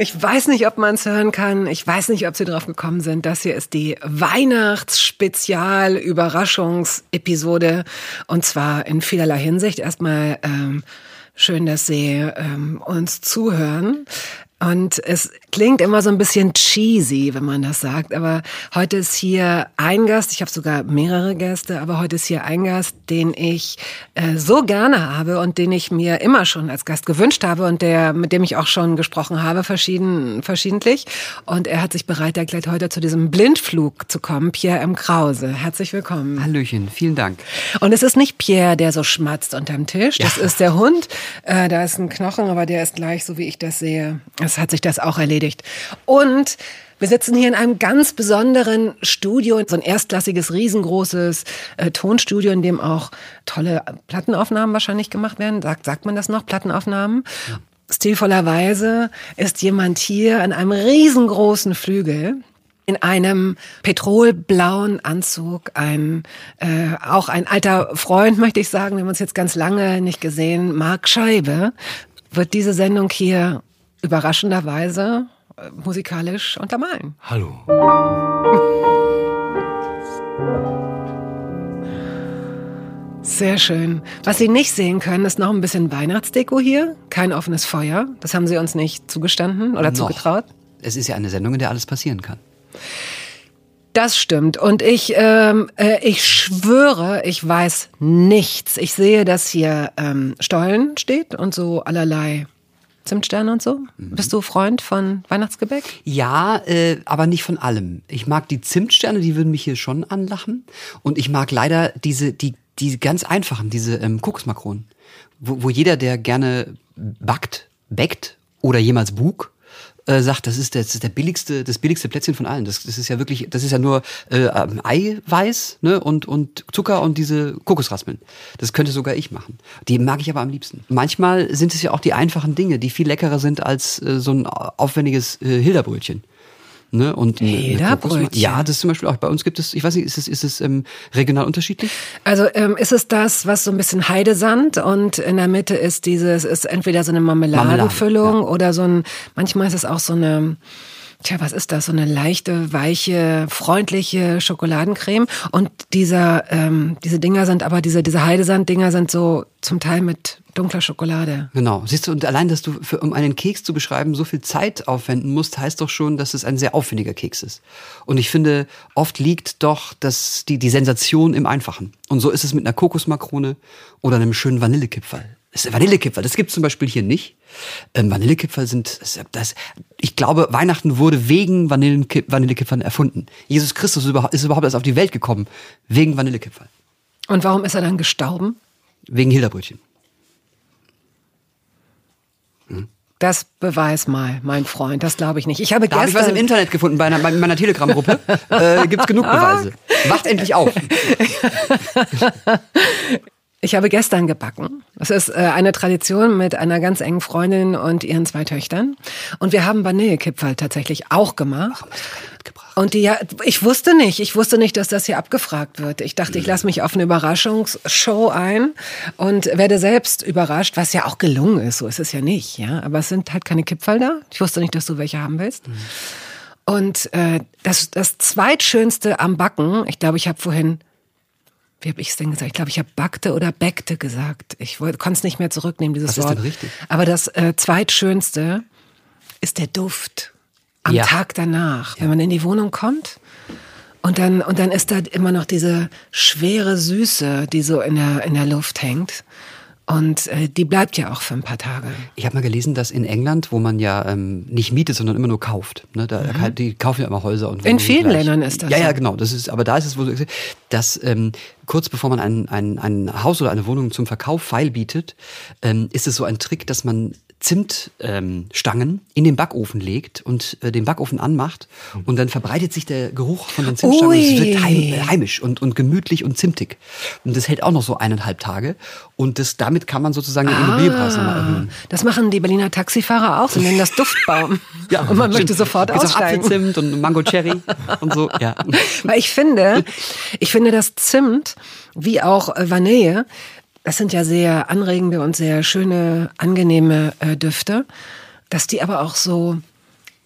Ich weiß nicht, ob man es hören kann. Ich weiß nicht, ob Sie drauf gekommen sind. Das hier ist die Weihnachtsspezial-Überraschungsepisode. Und zwar in vielerlei Hinsicht. Erstmal ähm, schön, dass Sie ähm, uns zuhören. Und es klingt immer so ein bisschen cheesy, wenn man das sagt. Aber heute ist hier ein Gast, ich habe sogar mehrere Gäste, aber heute ist hier ein Gast, den ich äh, so gerne habe und den ich mir immer schon als Gast gewünscht habe und der, mit dem ich auch schon gesprochen habe, verschieden, verschiedentlich. Und er hat sich bereit erklärt, heute zu diesem Blindflug zu kommen. Pierre M. Krause. Herzlich willkommen. Hallöchen, vielen Dank. Und es ist nicht Pierre, der so schmatzt unterm Tisch. Das ja. ist der Hund. Äh, da ist ein Knochen, aber der ist gleich, so wie ich das sehe es hat sich das auch erledigt. Und wir sitzen hier in einem ganz besonderen Studio, so ein erstklassiges, riesengroßes äh, Tonstudio, in dem auch tolle Plattenaufnahmen wahrscheinlich gemacht werden. Sagt, sagt man das noch? Plattenaufnahmen? Ja. Stilvollerweise ist jemand hier an einem riesengroßen Flügel in einem petrolblauen Anzug, ein äh, auch ein alter Freund, möchte ich sagen, wir haben uns jetzt ganz lange nicht gesehen, Marc Scheibe, wird diese Sendung hier überraschenderweise äh, musikalisch untermalen. Hallo. Sehr schön. Was Sie nicht sehen können, ist noch ein bisschen Weihnachtsdeko hier. Kein offenes Feuer. Das haben Sie uns nicht zugestanden oder noch. zugetraut. Es ist ja eine Sendung, in der alles passieren kann. Das stimmt. Und ich, ähm, äh, ich schwöre, ich weiß nichts. Ich sehe, dass hier ähm, Stollen steht und so allerlei Zimtsterne und so? Mhm. Bist du Freund von Weihnachtsgebäck? Ja, äh, aber nicht von allem. Ich mag die Zimtsterne, die würden mich hier schon anlachen. Und ich mag leider diese, die, die ganz einfachen, diese ähm, Kokosmakronen. Wo, wo jeder, der gerne backt, backt oder jemals bug, äh, sagt, das ist, der, das ist der billigste, das billigste Plätzchen von allen. Das, das ist ja wirklich, das ist ja nur äh, ähm, Eiweiß ne, und, und Zucker und diese Kokosraspeln. Das könnte sogar ich machen. Die mag ich aber am liebsten. Manchmal sind es ja auch die einfachen Dinge, die viel leckerer sind als äh, so ein aufwendiges äh, Hilderbrötchen. Ne? Und Lederbrötchen. Ja, das zum Beispiel auch bei uns gibt es, ich weiß nicht, ist es, ist es ähm, regional unterschiedlich? Also ähm, ist es das, was so ein bisschen Heidesand und in der Mitte ist dieses, ist entweder so eine Marmeladenfüllung Marmelade, ja. oder so ein, manchmal ist es auch so eine, Tja, was ist das? So eine leichte, weiche, freundliche Schokoladencreme. Und dieser, ähm, diese Dinger sind aber, diese, diese Heidesand-Dinger sind so zum Teil mit dunkler Schokolade. Genau. Siehst du, und allein, dass du, für, um einen Keks zu beschreiben, so viel Zeit aufwenden musst, heißt doch schon, dass es ein sehr aufwendiger Keks ist. Und ich finde, oft liegt doch das, die, die Sensation im Einfachen. Und so ist es mit einer Kokosmakrone oder einem schönen Vanillekipferl. Das ist Vanillekipferl, das gibt es zum Beispiel hier nicht. Ähm, Vanillekipferl sind, das, ich glaube, Weihnachten wurde wegen Vanillekip Vanillekipferl erfunden. Jesus Christus ist überhaupt, ist überhaupt erst auf die Welt gekommen, wegen Vanillekipferl. Und warum ist er dann gestorben? Wegen Hilderbrötchen. Hm? Das beweis mal, mein Freund. Das glaube ich nicht. Ich habe da gestern. Habe ich was im Internet gefunden bei, einer, bei meiner Telegram-Gruppe. äh, gibt's genug Beweise. Wacht endlich auf. Ich habe gestern gebacken. Das ist äh, eine Tradition mit einer ganz engen Freundin und ihren zwei Töchtern. Und wir haben Vanillekipferl tatsächlich auch gemacht. Und die, ja, ich wusste nicht, ich wusste nicht, dass das hier abgefragt wird. Ich dachte, ich lasse mich auf eine Überraschungsshow ein und werde selbst überrascht, was ja auch gelungen ist. So ist es ja nicht, ja. Aber es sind halt keine Kipferl da. Ich wusste nicht, dass du welche haben willst. Mhm. Und äh, das, das zweitschönste am Backen, ich glaube, ich habe vorhin wie habe ich es denn gesagt? Ich glaube, ich habe backte oder bäckte gesagt. Ich konnte es nicht mehr zurücknehmen, dieses Was Wort. Ist denn richtig? Aber das äh, zweitschönste ist der Duft am ja. Tag danach, ja. wenn man in die Wohnung kommt. Und dann, und dann ist da immer noch diese schwere Süße, die so in der, in der Luft hängt. Und äh, die bleibt ja auch für ein paar Tage. Ich habe mal gelesen, dass in England, wo man ja ähm, nicht mietet, sondern immer nur kauft, ne, da, mhm. die kaufen ja immer Häuser und in vielen gleich. Ländern ist das. Ja, ja, genau. Das ist, aber da ist es, wo dass ähm, kurz bevor man ein, ein, ein Haus oder eine Wohnung zum Verkauf feil bietet, ähm, ist es so ein Trick, dass man Zimtstangen in den Backofen legt und äh, den Backofen anmacht und dann verbreitet sich der Geruch von den Zimtstangen. und Es Ui. wird heim, heimisch und, und gemütlich und zimtig. Und das hält auch noch so eineinhalb Tage. Und das, damit kann man sozusagen den Immobilienpreis nochmal erhöhen. Das machen die Berliner Taxifahrer auch. Sie nennen das Duftbaum. und man möchte sofort Gibt's aussteigen. Apfelzimt und Mango Cherry und so. Ja. Weil ich finde, ich finde, dass Zimt wie auch Vanille, das sind ja sehr anregende und sehr schöne, angenehme äh, Düfte, dass die aber auch so,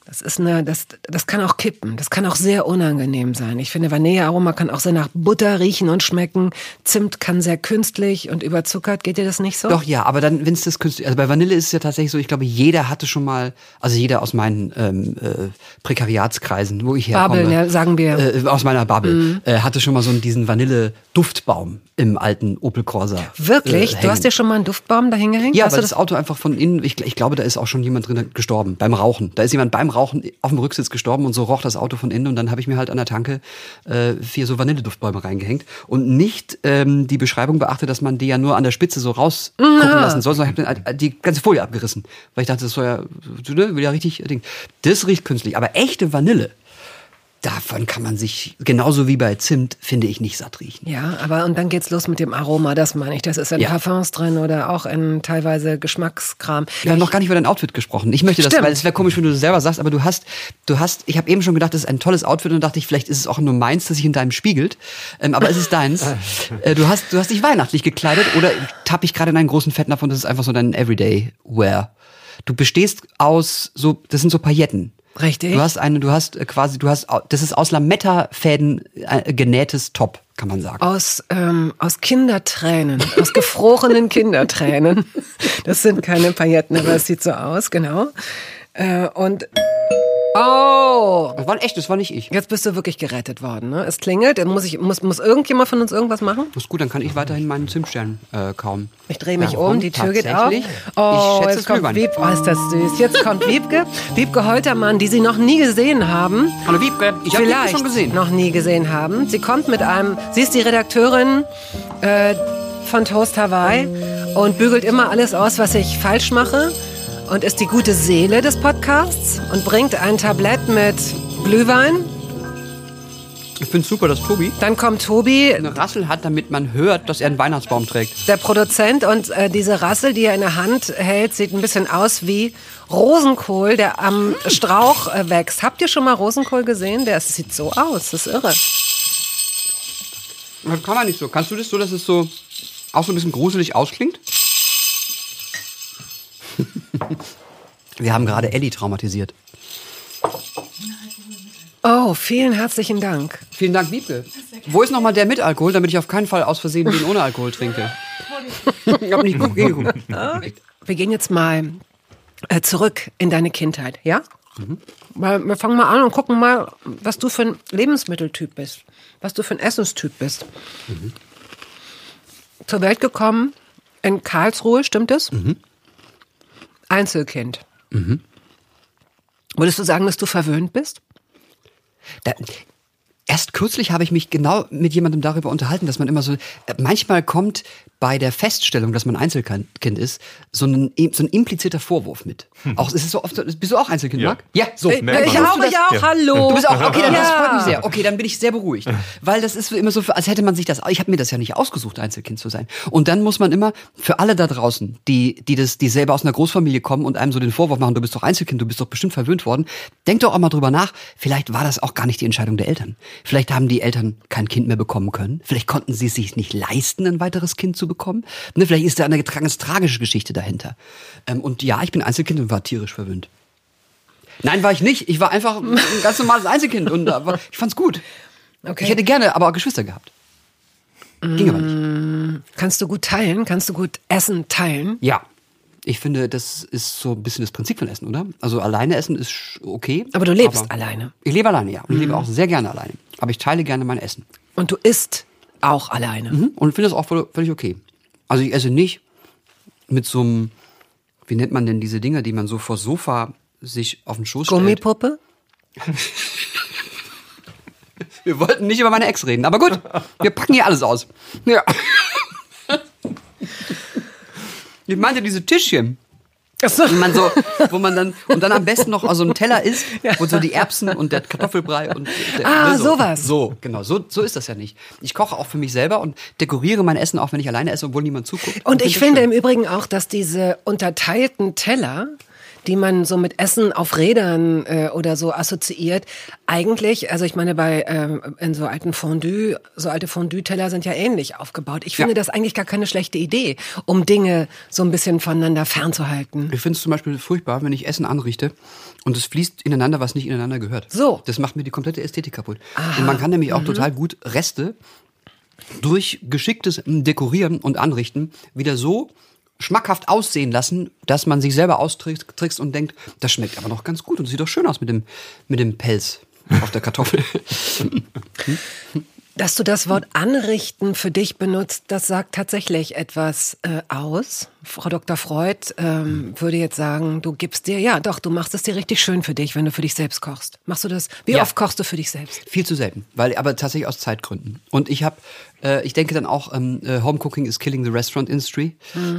das ist eine, das, das kann auch kippen, das kann auch sehr unangenehm sein. Ich finde, Vanillearoma kann auch sehr nach Butter riechen und schmecken. Zimt kann sehr künstlich und überzuckert. Geht dir das nicht so? Doch, ja, aber dann, wenn es das künstlich, also bei Vanille ist es ja tatsächlich so, ich glaube, jeder hatte schon mal, also jeder aus meinen ähm, äh, Prekariatskreisen, wo ich herkomme. Bubble, ja, sagen wir. Äh, aus meiner Bubble, äh, hatte schon mal so diesen Vanille-Duftbaum im alten Opel Corsa. Wirklich? Äh, du hast dir schon mal einen Duftbaum da hingehängt? Ja, hast weil du das Auto einfach von innen, ich, ich glaube, da ist auch schon jemand drin gestorben, beim Rauchen. Da ist jemand beim Rauchen auf dem Rücksitz gestorben und so roch das Auto von innen und dann habe ich mir halt an der Tanke äh, vier so Vanilleduftbäume reingehängt und nicht ähm, die Beschreibung beachtet, dass man die ja nur an der Spitze so rausgucken lassen soll, sondern ich habe dann die ganze Folie abgerissen, weil ich dachte, das soll ja, ne, will ja richtig, Ding. das riecht künstlich, aber echte Vanille, davon kann man sich, genauso wie bei Zimt, finde ich, nicht satt riechen. Ja, aber und dann geht's los mit dem Aroma, das meine ich. Das ist in Ja. Parfums drin oder auch in teilweise Geschmackskram. Wir haben noch gar nicht über dein Outfit gesprochen. Ich möchte das, Stimmt. weil es wäre komisch, wenn du das selber sagst, aber du hast, du hast, ich habe eben schon gedacht, das ist ein tolles Outfit und dachte ich, vielleicht ist es auch nur meins, das sich in deinem spiegelt. Ähm, aber es ist deins. äh, du hast, du hast dich weihnachtlich gekleidet oder tapp ich gerade in einen großen Fettnapf und das ist einfach so dein Everyday Wear. Du bestehst aus so, das sind so Pailletten. Richtig. Du hast eine, du hast äh, quasi, du hast, das ist aus Lametta-Fäden äh, genähtes Top, kann man sagen. Aus, ähm, aus Kindertränen, aus gefrorenen Kindertränen. Das sind keine Pailletten, aber es sieht so aus, genau. Äh, und oh, Das war echt, das war nicht ich. jetzt bist du wirklich gerettet worden. Ne? Es klingelt. Dann Muss, ich, muss, muss irgendjemand von uns irgendwas machen? Das ist gut, dann kann ich weiterhin meinen Zimtstern äh, kauen. Ich drehe mich Warum? um, die Tür geht auf. Oh, ich schätze jetzt es kommt. Wiebke. Oh, ist das süß. Jetzt kommt Wiebke. Wiebke Holtermann, die Sie noch nie gesehen haben. Hallo Wiebke, ich habe Wiebke schon gesehen. noch nie gesehen haben. Sie kommt mit einem, sie ist die Redakteurin äh, von Toast Hawaii und bügelt immer alles aus, was ich falsch mache und ist die gute Seele des Podcasts und bringt ein Tablett mit Glühwein. Ich finde super, dass Tobi Dann kommt Tobi, eine Rassel hat, damit man hört, dass er einen Weihnachtsbaum trägt. der Produzent, und äh, diese Rassel, die er in der Hand hält, sieht ein bisschen aus wie Rosenkohl, der am Strauch äh, wächst. Habt ihr schon mal Rosenkohl gesehen? Der sieht so aus, das ist irre. Das kann man nicht so. Kannst du das so, dass es so auch so ein bisschen gruselig ausklingt? Wir haben gerade Ellie traumatisiert. Oh, vielen herzlichen Dank. Vielen Dank, Wiebke. Wo ist nochmal der mit Alkohol, damit ich auf keinen Fall aus Versehen den ohne Alkohol trinke? ich hab nicht gut hingeguckt. Wir gehen jetzt mal äh, zurück in deine Kindheit, ja? Weil wir fangen mal an und gucken mal, was du für ein Lebensmitteltyp bist, was du für ein Essenstyp bist. Zur Welt gekommen in Karlsruhe, stimmt es? Einzelkind. Würdest du sagen, dass du verwöhnt bist? Da, erst kürzlich habe ich mich genau mit jemandem darüber unterhalten, dass man immer so, äh, manchmal kommt bei der Feststellung, dass man Einzelkind ist, so ein, so ein impliziter Vorwurf mit. Auch, ist es so oft, bist du auch Einzelkind, Ja. Marc? Ja, so. Äh, ich auch, ich auch, Ja. hallo. Du bist auch, okay, dann, das Ja. freut mich sehr. Okay, dann bin ich sehr beruhigt. Weil das ist immer so, als hätte man sich das, ich habe mir das ja nicht ausgesucht, Einzelkind zu sein. Und dann muss man immer, für alle da draußen, die, die das, die selber aus einer Großfamilie kommen und einem so den Vorwurf machen, du bist doch Einzelkind, du bist doch bestimmt verwöhnt worden, denk doch auch mal drüber nach, vielleicht war das auch gar nicht die Entscheidung der Eltern. Vielleicht haben die Eltern kein Kind mehr bekommen können. Vielleicht konnten sie es sich nicht leisten, ein weiteres Kind zu bekommen. Ne, vielleicht ist da eine ganz tragische Geschichte dahinter. Ähm, und ja, ich bin Einzelkind und war tierisch verwöhnt. Nein, war ich nicht. Ich war einfach ein ganz normales Einzelkind und äh, war- ich fand's gut. Okay. Ich hätte gerne aber auch Geschwister gehabt. Ging aber nicht. Kannst du gut teilen? Kannst du gut Essen teilen? Ja. Ich finde, das ist so ein bisschen das Prinzip von Essen, oder? Also alleine essen ist okay. Aber du lebst alleine. Ich lebe alleine, ja. Und ich lebe auch sehr gerne alleine. Aber ich teile gerne mein Essen. Und du isst auch alleine. Mhm. Und finde das auch völlig okay. Also ich esse nicht mit so einem, wie nennt man denn diese Dinger, die man so vor Sofa sich auf den Schoß stellt? Gummipuppe? Wir wollten nicht über meine Ex reden, aber gut, wir packen hier alles aus. Ja. Ich meinte diese Tischchen. So. Und man so, wo man dann, und dann am besten noch aus so einem Teller isst, wo so die Erbsen und der Kartoffelbrei und der, Ah, ne, so. sowas. So, genau. So, so ist das ja nicht. Ich koche auch für mich selber und dekoriere mein Essen auch, wenn ich alleine esse, obwohl niemand zuguckt. Und ich das finde schön. im Übrigen auch, dass diese unterteilten Teller, die man so mit Essen auf Rädern äh, oder so assoziiert, eigentlich, also ich meine, bei ähm, in so alten Fondue, so alte Fondue-Teller sind ja ähnlich aufgebaut. Ich finde Ja. das eigentlich gar keine schlechte Idee, um Dinge so ein bisschen voneinander fernzuhalten. Ich finde es zum Beispiel furchtbar, wenn ich Essen anrichte und es fließt ineinander, was nicht ineinander gehört. So. Das macht mir die komplette Ästhetik kaputt. Und man kann nämlich auch total gut Reste durch geschicktes Dekorieren und Anrichten wieder so schmackhaft aussehen lassen, dass man sich selber austrickst und denkt, das schmeckt aber noch ganz gut und sieht doch schön aus mit dem, mit dem Pelz auf der Kartoffel. Dass du das Wort anrichten für dich benutzt, das sagt tatsächlich etwas äh, aus. Frau Dr. Freud ähm, würde jetzt sagen, du gibst dir, ja doch, du machst es dir richtig schön für dich, wenn du für dich selbst kochst. Machst du das? Wie Ja. oft kochst du für dich selbst? Viel zu selten, weil aber tatsächlich aus Zeitgründen. Und ich habe, äh, ich denke dann auch, ähm, äh, Home Cooking is killing the restaurant industry.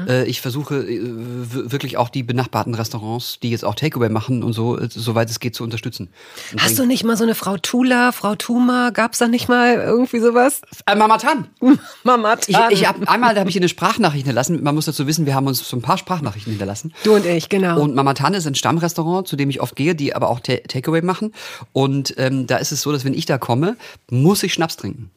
Äh, ich versuche äh, wirklich auch die benachbarten Restaurants, die jetzt auch Takeaway machen und so, äh, soweit es geht, zu unterstützen. Und Hast du nicht mal so eine Frau Tula, Frau Tuma? Gab's da nicht mal irgendwie sowas? äh, Mama Tan. Mama Ich, ich hab, einmal habe ich eine Sprachnachricht hinterlassen. Man muss dazu wissen, wir haben uns so ein paar Sprachnachrichten hinterlassen. Du und ich, genau. Und Mama ist ein Stammrestaurant, zu dem ich oft gehe, die aber auch Ta- Takeaway machen. Und ähm, da ist es so, dass wenn ich da komme, muss ich Schnaps trinken.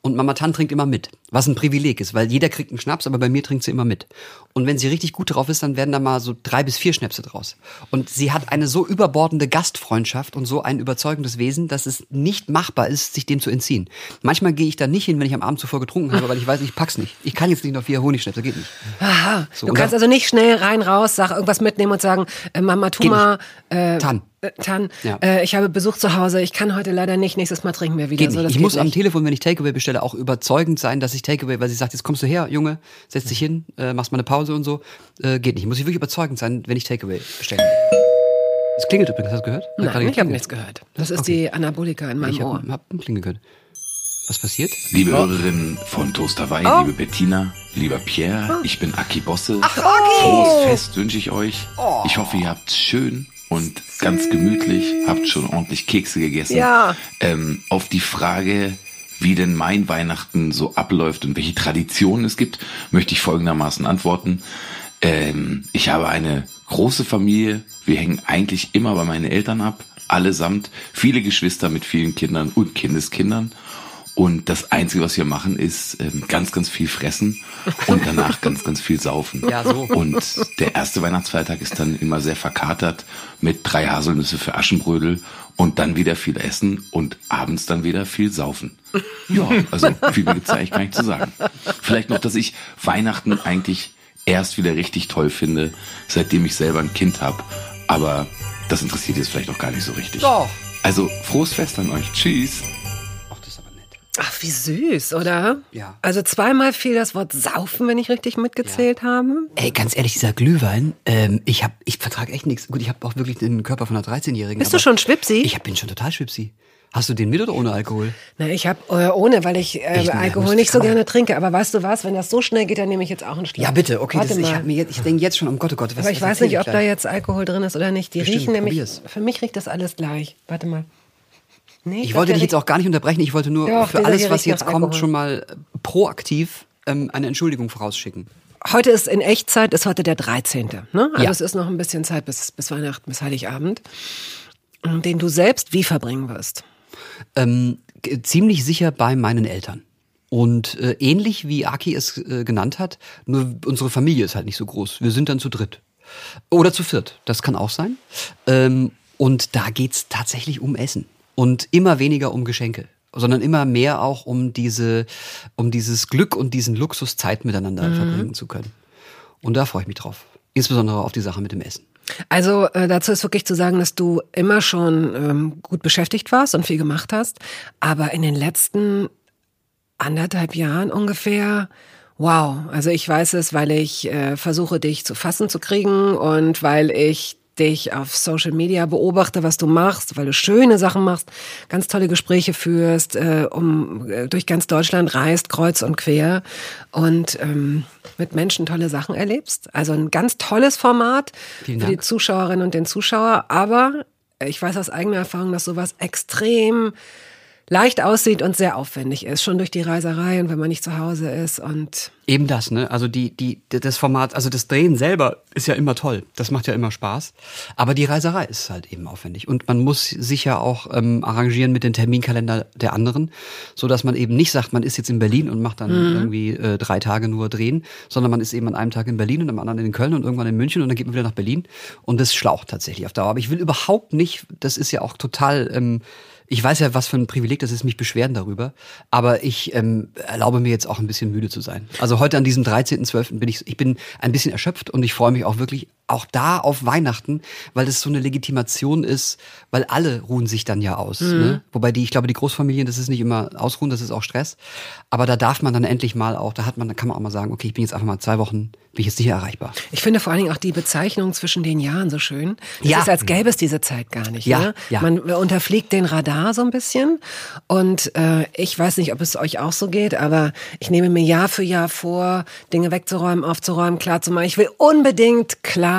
Und Mama Tan trinkt immer mit, was ein Privileg ist, weil jeder kriegt einen Schnaps, aber bei mir trinkt sie immer mit. Und wenn sie richtig gut drauf ist, dann werden da mal so drei bis vier Schnäpse draus. Und sie hat eine so überbordende Gastfreundschaft und so ein überzeugendes Wesen, dass es nicht machbar ist, sich dem zu entziehen. Manchmal gehe ich da nicht hin, wenn ich am Abend zuvor getrunken habe, weil ich weiß, ich pack's nicht. Ich kann jetzt nicht noch vier Honigschnäpse, geht nicht. Aha. So, du kannst also nicht schnell rein, raus, sag irgendwas mitnehmen und sagen, äh, Mama Tuma, äh, Tan. äh, Tan, Ja. äh, ich habe Besuch zu Hause, ich kann heute leider nicht, nächstes Mal trinken wir wieder. So, ich muss am nicht. Telefon, wenn ich Takeaway bestelle, auch überzeugend sein, dass ich Takeaway, weil sie sagt, jetzt kommst du her, Junge, setz dich hin, äh, machst mal eine Pause und so. Äh, geht nicht. Muss ich wirklich überzeugend sein, wenn ich Takeaway bestelle. Es klingelt übrigens, hast du gehört? Hat Nein, ich habe nichts gehört. Das ist Okay. die Anabolika in meinem Ich Ohr. habe hab ein Klingel gehört. Was passiert? Liebe Hörerinnen von Toast Hawaii, Oh. liebe Bettina, lieber Pierre, ich bin Aki Bosse. Aki! Frohes Fest wünsche ich euch. Ich hoffe, ihr habt's schön und ganz gemütlich, habt schon ordentlich Kekse gegessen. Ja. Ähm, auf die Frage, wie denn mein Weihnachten so abläuft und welche Traditionen es gibt, möchte ich folgendermaßen antworten. Ähm, ich habe eine große Familie. Wir hängen eigentlich immer bei meinen Eltern ab, allesamt. Viele Geschwister mit vielen Kindern und Kindeskindern. Und das Einzige, was wir machen, ist ähm, ganz, ganz viel fressen und danach ganz, ganz viel saufen. Ja, so. Und der erste Weihnachtsfeiertag ist dann immer sehr verkatert mit drei Haselnüsse für Aschenbrödel und dann wieder viel essen und abends dann wieder viel saufen. Ja, also viel mehr gibt's eigentlich gar nicht zu sagen. Vielleicht noch, dass ich Weihnachten eigentlich erst wieder richtig toll finde, seitdem ich selber ein Kind habe. Aber das interessiert jetzt vielleicht auch gar nicht so richtig. Doch. Also frohes Fest an euch. Tschüss. Ach, wie süß, oder? Ja. Also zweimal fiel das Wort saufen, wenn ich richtig mitgezählt habe. Ey, ganz ehrlich, dieser Glühwein, ähm, ich hab, ich vertrage echt nichts. Gut, ich habe auch wirklich den Körper von einer 13-Jährigen. Bist du schon Schwipsi? Ich hab, bin schon total schwipsi. Hast du den mit oder ohne Alkohol? Na, ich habe äh, ohne, weil ich äh, ne? Alkohol nicht so gerne trinke. Aber weißt du was, wenn das so schnell geht, dann nehme ich jetzt auch einen Schluck. Ja, bitte, okay. Warte Das, ich jetzt, ich denke jetzt schon, um Gott, oh Gott, was aber ich weiß nicht, ob da jetzt Alkohol drin ist oder nicht. Die Bestimmt, riechen nämlich, probier's. für mich riecht das alles gleich. Warte mal. Nee, Ich glaub, wollte dich jetzt auch gar nicht unterbrechen. Ich wollte nur Doch, für alles, was jetzt kommt, Alkohol. schon mal äh, proaktiv ähm, eine Entschuldigung vorausschicken. Heute ist in Echtzeit, ist heute der 13. Ne? Also Ja. es ist noch ein bisschen Zeit bis, bis Weihnachten, bis Heiligabend, den du selbst wie verbringen wirst. Ähm, ziemlich sicher bei meinen Eltern. Und äh, ähnlich wie Aki es äh, genannt hat, nur unsere Familie ist halt nicht so groß. Wir sind dann zu dritt. Oder zu viert, das kann auch sein. Ähm, und da geht's tatsächlich um Essen. Und immer weniger um Geschenke. Sondern immer mehr auch um diese, um dieses Glück und diesen Luxus Zeit miteinander verbringen zu können. Und da freue ich mich drauf. Insbesondere auf die Sache mit dem Essen. Also äh, dazu ist wirklich zu sagen, dass du immer schon ähm, gut beschäftigt warst und viel gemacht hast, aber in den letzten anderthalb Jahren ungefähr, wow, also ich weiß es, weil ich äh, versuche, dich zu fassen zu kriegen und weil ich dich auf Social Media beobachte, was du machst, weil du schöne Sachen machst, ganz tolle Gespräche führst, äh, um äh, durch ganz Deutschland reist, kreuz und quer und ähm, mit Menschen tolle Sachen erlebst. Also ein ganz tolles Format für die. Zuschauerinnen und den Zuschauer, aber ich weiß aus eigener Erfahrung, dass sowas extrem leicht aussieht und sehr aufwendig ist, schon durch die Reiserei und wenn man nicht zu Hause ist und Eben das, ne? Also die, die, das Format, also das Drehen selber ist ja immer toll. Das macht ja immer Spaß. Aber die Reiserei ist halt eben aufwendig. Und man muss sich ja auch ähm, arrangieren mit dem Terminkalender der anderen, so dass man eben nicht sagt, man ist jetzt in Berlin und macht dann irgendwie äh, drei Tage nur drehen, sondern man ist eben an einem Tag in Berlin und am anderen in Köln und irgendwann in München und dann geht man wieder nach Berlin. Und das schlaucht tatsächlich auf Dauer. Aber ich will überhaupt nicht, das ist ja auch total. Ähm, ich weiß ja, was für ein Privileg das ist, mich beschweren darüber. Aber ich ähm, erlaube mir jetzt auch ein bisschen müde zu sein. Also heute an diesem 13.12. bin ich, ich bin ein bisschen erschöpft und ich freue mich auch wirklich auch da auf Weihnachten, weil das so eine Legitimation ist, weil alle ruhen sich dann ja aus. Ne? Wobei die, ich glaube, die Großfamilien, das ist nicht immer Ausruhen, das ist auch Stress. Aber da darf man dann endlich mal auch, da hat man, da kann man auch mal sagen, okay, ich bin jetzt einfach mal zwei Wochen, bin ich jetzt nicht erreichbar. ich finde vor allen Dingen auch die Bezeichnung zwischen den Jahren so schön. Es Ja. ist, als gäbe es diese Zeit gar nicht. Ja, ne? ja. Man unterfliegt den Radar so ein bisschen. Und äh, ich weiß nicht, ob es euch auch so geht, aber ich nehme mir Jahr für Jahr vor, Dinge wegzuräumen, aufzuräumen, klar zu machen. Ich will unbedingt klar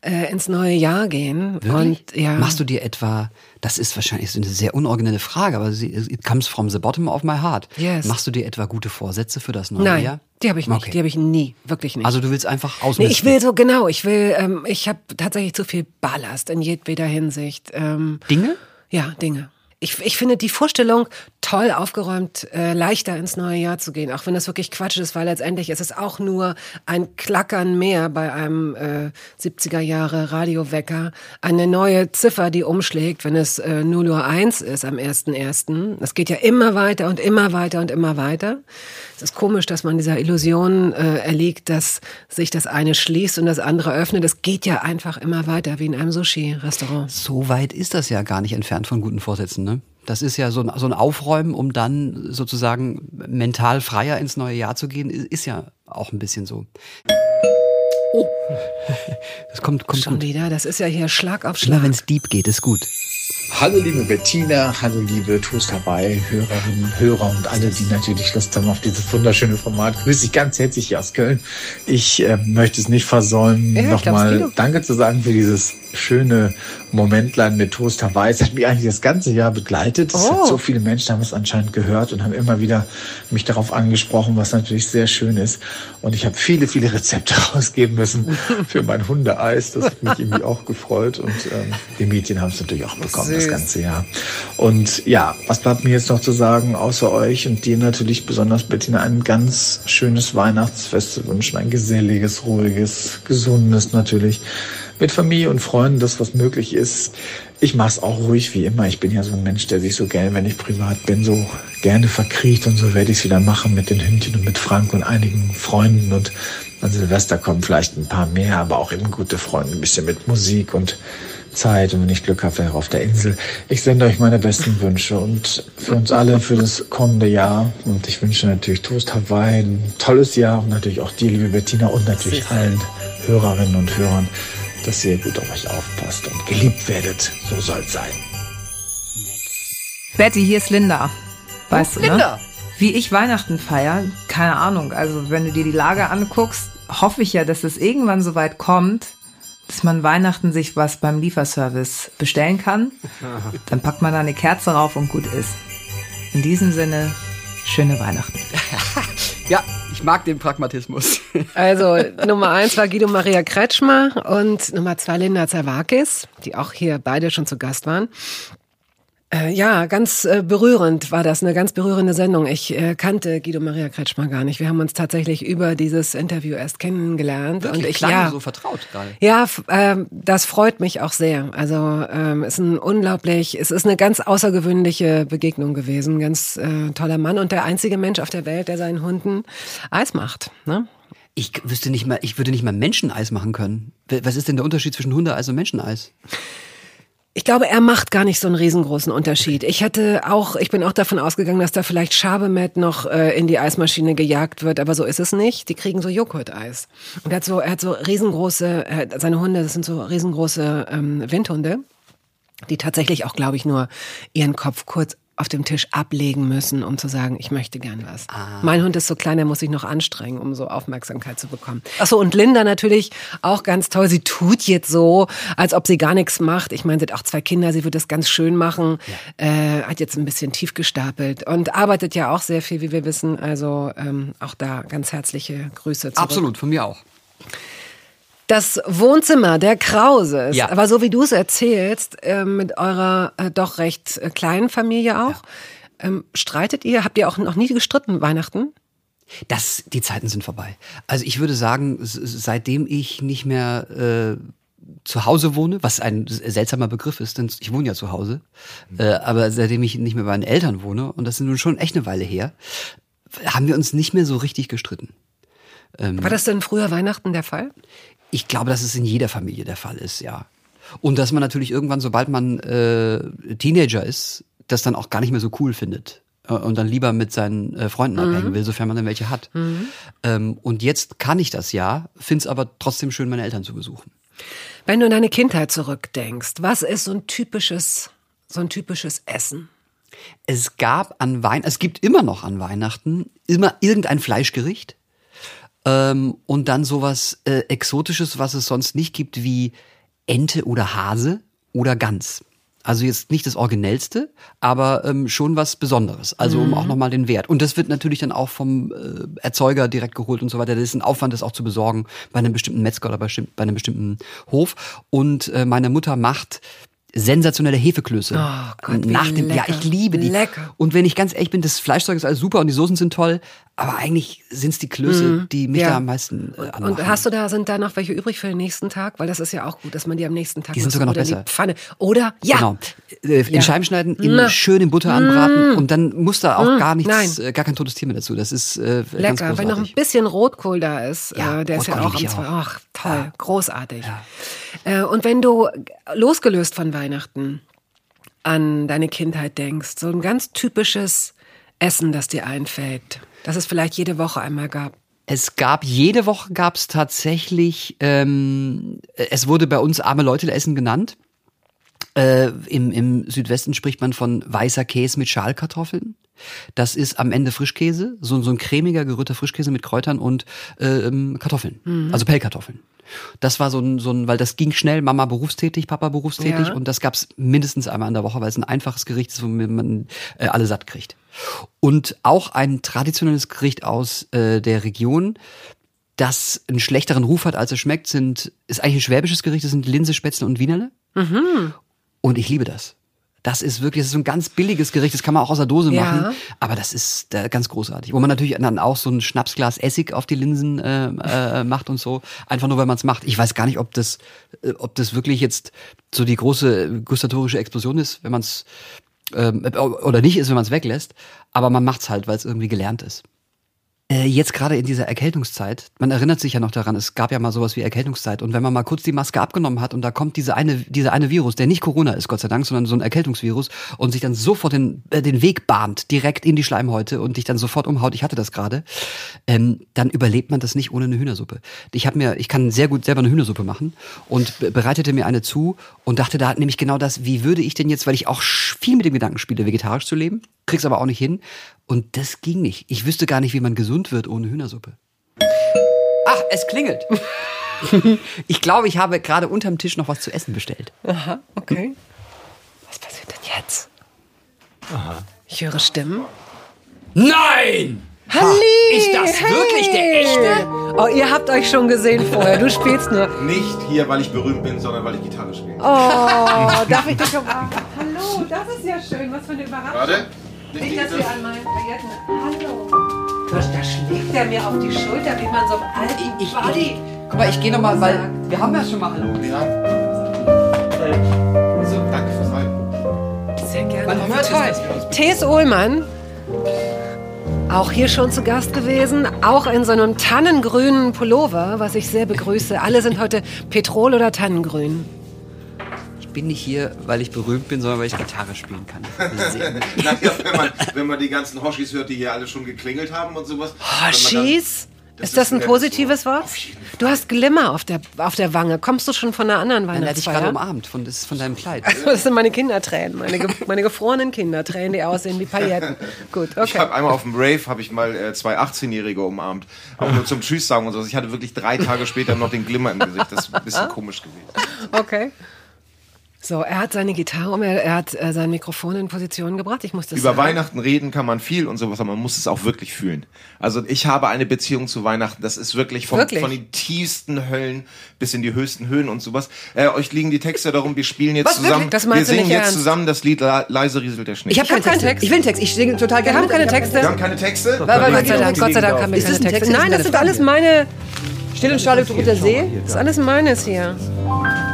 äh, ins neue Jahr gehen. Und ja. Machst du dir etwa, das ist wahrscheinlich so eine sehr unoriginelle Frage, aber sie, it comes from the bottom of my heart. Yes. Machst du dir etwa gute Vorsätze für das neue Nein, Jahr? die habe ich nicht. Okay. Die habe ich nie, wirklich nicht. Also du willst einfach Nee, ausmisten. ich will so genau. Ich will. Ähm, ich habe tatsächlich zu viel Ballast in jedweder Hinsicht. Ähm, Dinge? ja, Dinge. Ich, ich finde die Vorstellung toll aufgeräumt, äh, leichter ins neue Jahr zu gehen, auch wenn das wirklich Quatsch ist, weil letztendlich ist es auch nur ein Klackern mehr bei einem äh, 70er Jahre Radiowecker, eine neue Ziffer, die umschlägt, wenn es äh, 0 Uhr 1 ist am 1.1. Es geht ja immer weiter und immer weiter und immer weiter. Es ist komisch, dass man dieser Illusion äh, erliegt, dass sich das eine schließt und das andere öffnet. Es geht ja einfach immer weiter, wie in einem Sushi-Restaurant. So weit ist das ja gar nicht entfernt von guten Vorsätzen, ne? Das ist ja so ein, so ein Aufräumen, um dann sozusagen mental freier ins neue Jahr zu gehen, ist, ja auch ein bisschen so. Oh. Das kommt, kommt Schon gut. wieder, das ist ja hier Schlag auf Schlag. wenn es deep geht, ist gut. Hallo liebe Bettina, hallo liebe Toast dabei, Hörerinnen, Hörer und alle, die natürlich Lust haben auf dieses wunderschöne Format. Grüße ich ganz herzlich hier aus Köln. Ich äh, möchte es nicht versäumen, Ja, nochmal. Danke zu sagen für dieses schöne Momentlein mit Toast Hawaii. Es hat mich eigentlich das ganze Jahr begleitet. Oh. so viele Menschen haben es anscheinend gehört und haben immer wieder mich darauf angesprochen, was natürlich sehr schön ist. Und ich habe viele, viele Rezepte rausgeben müssen für mein Hundeeis. Das hat mich irgendwie auch gefreut. Und ähm, die Mädchen haben es natürlich auch bekommen das ganze Jahr. Und ja, was bleibt mir jetzt noch zu sagen, außer euch und dir natürlich besonders, Bettina, ein ganz schönes Weihnachtsfest zu wünschen. Ein geselliges, ruhiges, gesundes natürlich. Mit Familie und Freunden, das was möglich ist. Ich mache es auch ruhig wie immer. Ich bin ja so ein Mensch, der sich so gerne, wenn ich privat bin, so gerne verkriecht und so werde ich es wieder machen mit den Hündchen und mit Frank und einigen Freunden und an Silvester kommen vielleicht ein paar mehr, aber auch eben gute Freunde, ein bisschen mit Musik und Zeit und wenn ich Glück habe, wäre auf der Insel. Ich sende euch meine besten Wünsche und für uns alle für das kommende Jahr und ich wünsche natürlich Toast Hawaii ein tolles Jahr und natürlich auch dir, liebe Bettina und natürlich allen Hörerinnen und Hörern, dass ihr gut auf euch aufpasst und geliebt werdet. So soll es sein. Betty, hier ist Linda. Weißt du, Linda. ne? Wie ich Weihnachten feier, keine Ahnung. Also, wenn du dir die Lage anguckst, hoffe ich ja, dass es irgendwann so weit kommt, dass man Weihnachten sich was beim Lieferservice bestellen kann. Dann packt man da eine Kerze rauf und gut ist. In diesem Sinne, schöne Weihnachten. Ja, ich mag den Pragmatismus. Also Nummer eins war Guido Maria Kretschmer und Nummer zwei Linda Zerwakis, die auch hier beide schon zu Gast waren. Äh, ja, ganz äh, berührend war das, eine ganz berührende Sendung. Ich äh, kannte Guido Maria Kretschmer gar nicht. Wir haben uns tatsächlich über dieses Interview erst kennengelernt. und ich klang ja, so vertraut gerade. Ja, ähm, das freut mich auch sehr. Also ähm, ist ein unglaublich, es ist eine ganz außergewöhnliche Begegnung gewesen. Ganz toller Mann und der einzige Mensch auf der Welt, der seinen Hunden Eis macht. Ne? Ich wüsste nicht mal, ich würde nicht mal Menscheneis machen können. Was ist denn der Unterschied zwischen Hundeeis und Menscheneis? Ich glaube, er macht gar nicht so einen riesengroßen Unterschied. Ich hätte auch, ich bin auch davon ausgegangen, dass da vielleicht Schabemet noch äh, in die Eismaschine gejagt wird, aber so ist es nicht. Die kriegen so Joghurt-Eis. Und er hat so, er hat so riesengroße, hat, seine Hunde, das sind so riesengroße ähm, Windhunde, die tatsächlich auch, glaube ich, nur ihren Kopf kurz auf dem Tisch ablegen müssen, um zu sagen, ich möchte gern was. Ah. Mein Hund ist so klein, der muss sich noch anstrengen, um so Aufmerksamkeit zu bekommen. Achso, und Linda natürlich auch ganz toll. Sie tut jetzt so, als ob sie gar nichts macht. Ich meine, sie hat auch zwei Kinder, sie wird das ganz schön machen, äh, hat jetzt ein bisschen tief gestapelt und arbeitet ja auch sehr viel, wie wir wissen. Also ähm, auch da ganz herzliche Grüße zurück. Absolut, von mir auch. Das Wohnzimmer der Krauses, Ja. aber so wie du es erzählst, äh, mit eurer äh, doch recht äh, kleinen Familie auch, ähm, streitet ihr? Habt ihr auch noch nie gestritten Weihnachten? Das, die Zeiten sind vorbei. Also ich würde sagen, seitdem ich nicht mehr äh, zu Hause wohne, was ein seltsamer Begriff ist, denn ich wohne ja zu Hause, äh, aber seitdem ich nicht mehr bei meinen Eltern wohne, und das ist nun schon echt eine Weile her, haben wir uns nicht mehr so richtig gestritten. War das denn früher Weihnachten der Fall? Ich glaube, dass es in jeder Familie der Fall ist, ja. Und dass man natürlich irgendwann, sobald man äh, Teenager ist, das dann auch gar nicht mehr so cool findet. äh, Und dann lieber mit seinen äh, Freunden abhängen will, sofern man dann welche hat. Ähm, und jetzt kann ich das ja, find's aber trotzdem schön, meine Eltern zu besuchen. Wenn du an deine Kindheit zurückdenkst, was ist so ein typisches, so ein typisches Essen? Es gab an Weihnachten, es gibt immer noch an Weihnachten immer irgendein Fleischgericht ähm, und dann sowas äh, Exotisches, was es sonst nicht gibt, wie Ente oder Hase oder Gans. Also jetzt nicht das Originellste, aber ähm, schon was Besonderes. Also um auch nochmal den Wert. Und das wird natürlich dann auch vom äh, Erzeuger direkt geholt und so weiter. Das ist ein Aufwand, das auch zu besorgen bei einem bestimmten Metzger oder bei, bei einem bestimmten Hof. Und äh, meine Mutter macht sensationelle Hefeklöße. Oh Gott, Nach dem, ja, lecker. ich liebe die. Lecker. Und wenn ich ganz ehrlich bin, das Fleischzeug ist alles super und die Soßen sind toll, aber eigentlich sind's die Klöße, die mich Mhm. Ja. da am meisten äh, anmachen. Und hast du da, sind da noch welche übrig für den nächsten Tag? Weil das ist ja auch gut, dass man die am nächsten Tag Die sind sogar noch besser. Die Pfanne. Oder? Ja. Genau. Äh, in Ja. Scheiben schneiden, in Na. schön in Butter anbraten und dann muss da auch gar nichts, äh, gar kein totes Tier mehr dazu. Das ist äh, ganz Lecker. Wenn noch ein bisschen Rotkohl da ist, Ja, äh, der ist ja Rotkohl auch am zwei. Ach, toll. Großartig. Äh, und wenn du losgelöst von Weihnachten an deine Kindheit denkst, so ein ganz typisches Essen, das dir einfällt, das es vielleicht jede Woche einmal gab. Es gab jede Woche gab es tatsächlich, ähm, es wurde bei uns arme Leute essen genannt. Äh, im, Im Südwesten spricht man von weißer Käse mit Schalkartoffeln. Das ist am Ende Frischkäse, so, so ein cremiger gerührter Frischkäse mit Kräutern und ähm, Kartoffeln, also Pellkartoffeln. Das war so ein, so ein, weil das ging schnell, Mama berufstätig, Papa berufstätig Ja. und das gab's mindestens einmal in der Woche, weil es ein einfaches Gericht ist, womit man äh, alle satt kriegt. Und auch ein traditionelles Gericht aus äh, der Region, das einen schlechteren Ruf hat, als es schmeckt, sind, ist eigentlich ein schwäbisches Gericht, das sind Linse, Spätzle und Wienerle. Und ich liebe das. Das ist wirklich, das ist so ein ganz billiges Gericht, das kann man auch aus der Dose Ja. machen, aber das ist äh, ganz großartig. Wo man natürlich dann auch so ein Schnapsglas Essig auf die Linsen äh, äh, macht und so, einfach nur, weil man es macht. Ich weiß gar nicht, ob das, äh, ob das wirklich jetzt so die große gustatorische Explosion ist, wenn man es ähm, oder nicht ist, wenn man es weglässt, aber man macht's halt, weil es irgendwie gelernt ist. Äh, jetzt gerade in dieser Erkältungszeit, man erinnert sich ja noch daran, es gab ja mal sowas wie Erkältungszeit und wenn man mal kurz die Maske abgenommen hat und da kommt diese eine, dieser eine Virus, der nicht Corona ist, Gott sei Dank, sondern so ein Erkältungsvirus und sich dann sofort den, äh, den Weg bahnt, direkt in die Schleimhäute und dich dann sofort umhaut, ich hatte das gerade, ähm, dann überlebt man das nicht ohne eine Hühnersuppe. Ich habe mir, ich kann sehr gut selber eine Hühnersuppe machen und be- bereitete mir eine zu und dachte da nämlich genau das, wie würde ich denn jetzt, weil ich auch viel mit dem Gedanken spiele, vegetarisch zu leben, krieg's aber auch nicht hin und das ging nicht. Ich wüsste gar nicht, wie man gesund wird ohne Hühnersuppe. Ach, es klingelt. ich glaube, ich habe gerade unterm Tisch noch was zu essen bestellt. Aha, okay. Was passiert denn jetzt? Ich höre Stimmen. Nein! Halli! Ist das wirklich der echte? Oh, ihr habt euch schon gesehen vorher. Du spielst nur. Nicht hier, weil ich berühmt bin, sondern weil ich Gitarre spiele. Oh, darf ich dich umarmen? Hallo, das ist ja schön. Was für eine Überraschung. Warte. Nicht, dass wir an meinen Pailletten. Hallo. Da schlägt er mir auf die Schulter, wie man so einem alten Ich, Buddy. ich, guck mal, ich gehe nochmal, weil wir haben ja schon mal Hallo. Ja. So, danke fürs Halten. Sehr gerne. Man hört halt. Thes Uhlmann, auch hier schon zu Gast gewesen, auch in so einem tannengrünen Pullover, was ich sehr begrüße. Alle sind heute Petrol oder Tannengrün. Bin nicht hier, weil ich berühmt bin, sondern weil ich Gitarre spielen kann. Naja, wenn man, wenn man die ganzen Hoshis hört, die hier alle schon geklingelt haben und sowas. Hoshis? Das Ist das ist ein positives Wort. Du hast Glimmer auf der, auf der Wange. Kommst du schon von einer anderen hatte ich gerade Weihnachtsfeier? umarmt von, das, von deinem Kleid. Das sind meine Kindertränen, meine, ge meine gefrorenen Kindertränen, die aussehen wie Pailletten. Gut, Ich okay. habe einmal auf dem Rave habe ich mal äh, zwei 18-Jährige umarmt, auch nur zum Tschüss sagen und so. Ich hatte wirklich drei Tage später noch den Glimmer im Gesicht. Das ist ein bisschen komisch gewesen. Okay. So, er hat seine Gitarre um, er, er hat äh, sein Mikrofon in Position gebracht. Ich muss das Über sagen. Weihnachten reden kann man viel und sowas, aber man muss es auch wirklich fühlen. Also ich habe eine Beziehung zu Weihnachten. Das ist wirklich, vom, Wirklich? von den tiefsten Höllen bis in die höchsten Höhen und sowas. Äh, euch liegen die Texte darum. Wir spielen jetzt Was, zusammen. wirklich? Das wir singen jetzt ernst? zusammen das Lied Le Leise rieselt der Schnee. Ich habe hab keinen Text. Text. Ich will einen Text. Ich singe total Wir gerne. haben keine. Texte. wir haben keine Texte. Weil- weil- Gott sei Dank, Gott sei Dank haben wir keine ein Text? Texte. Nein, das sind alles meine, Still und Schale durch der See. das ist alles meines hier.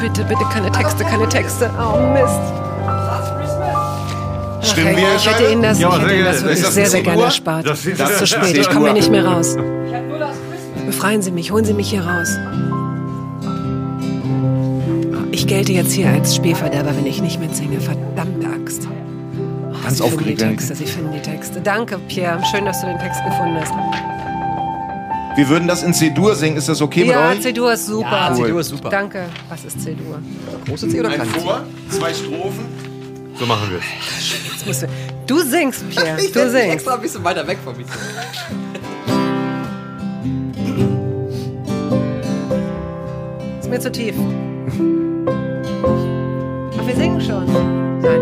Bitte, bitte keine Texte, keine Texte. Oh Mist. Stimmen Okay, wir, ich hätte? Ihnen das, Ja, ich hätte sehr Ihnen das wirklich das sehr, sehr 10 gerne erspart. Das ist- Das ist zu das spät, ich 10 komme hier nicht mehr raus. Befreien Sie mich, holen Sie mich hier raus. Ich gelte jetzt hier als Spielverderber, wenn ich nicht mitsinge. Verdammte Axt. Oh, Ganz Sie finden aufgeregt, die Anke. Texte, Sie finden die Texte. Danke, Pierre. Schön, dass du den Text gefunden hast. Wir würden das in C-Dur singen. Ist das okay Ja, mit euch? C-Dur ist super. Ja, C-Dur ist super. Danke. Was ist C-Dur? Große C oder Ein kleine C? Vor, zwei Strophen. So machen wir es. Du, du singst, Pierre. Ich Du singst. extra ein bisschen weiter weg von mir. Ist mir zu tief. Ach, wir singen schon. Nein,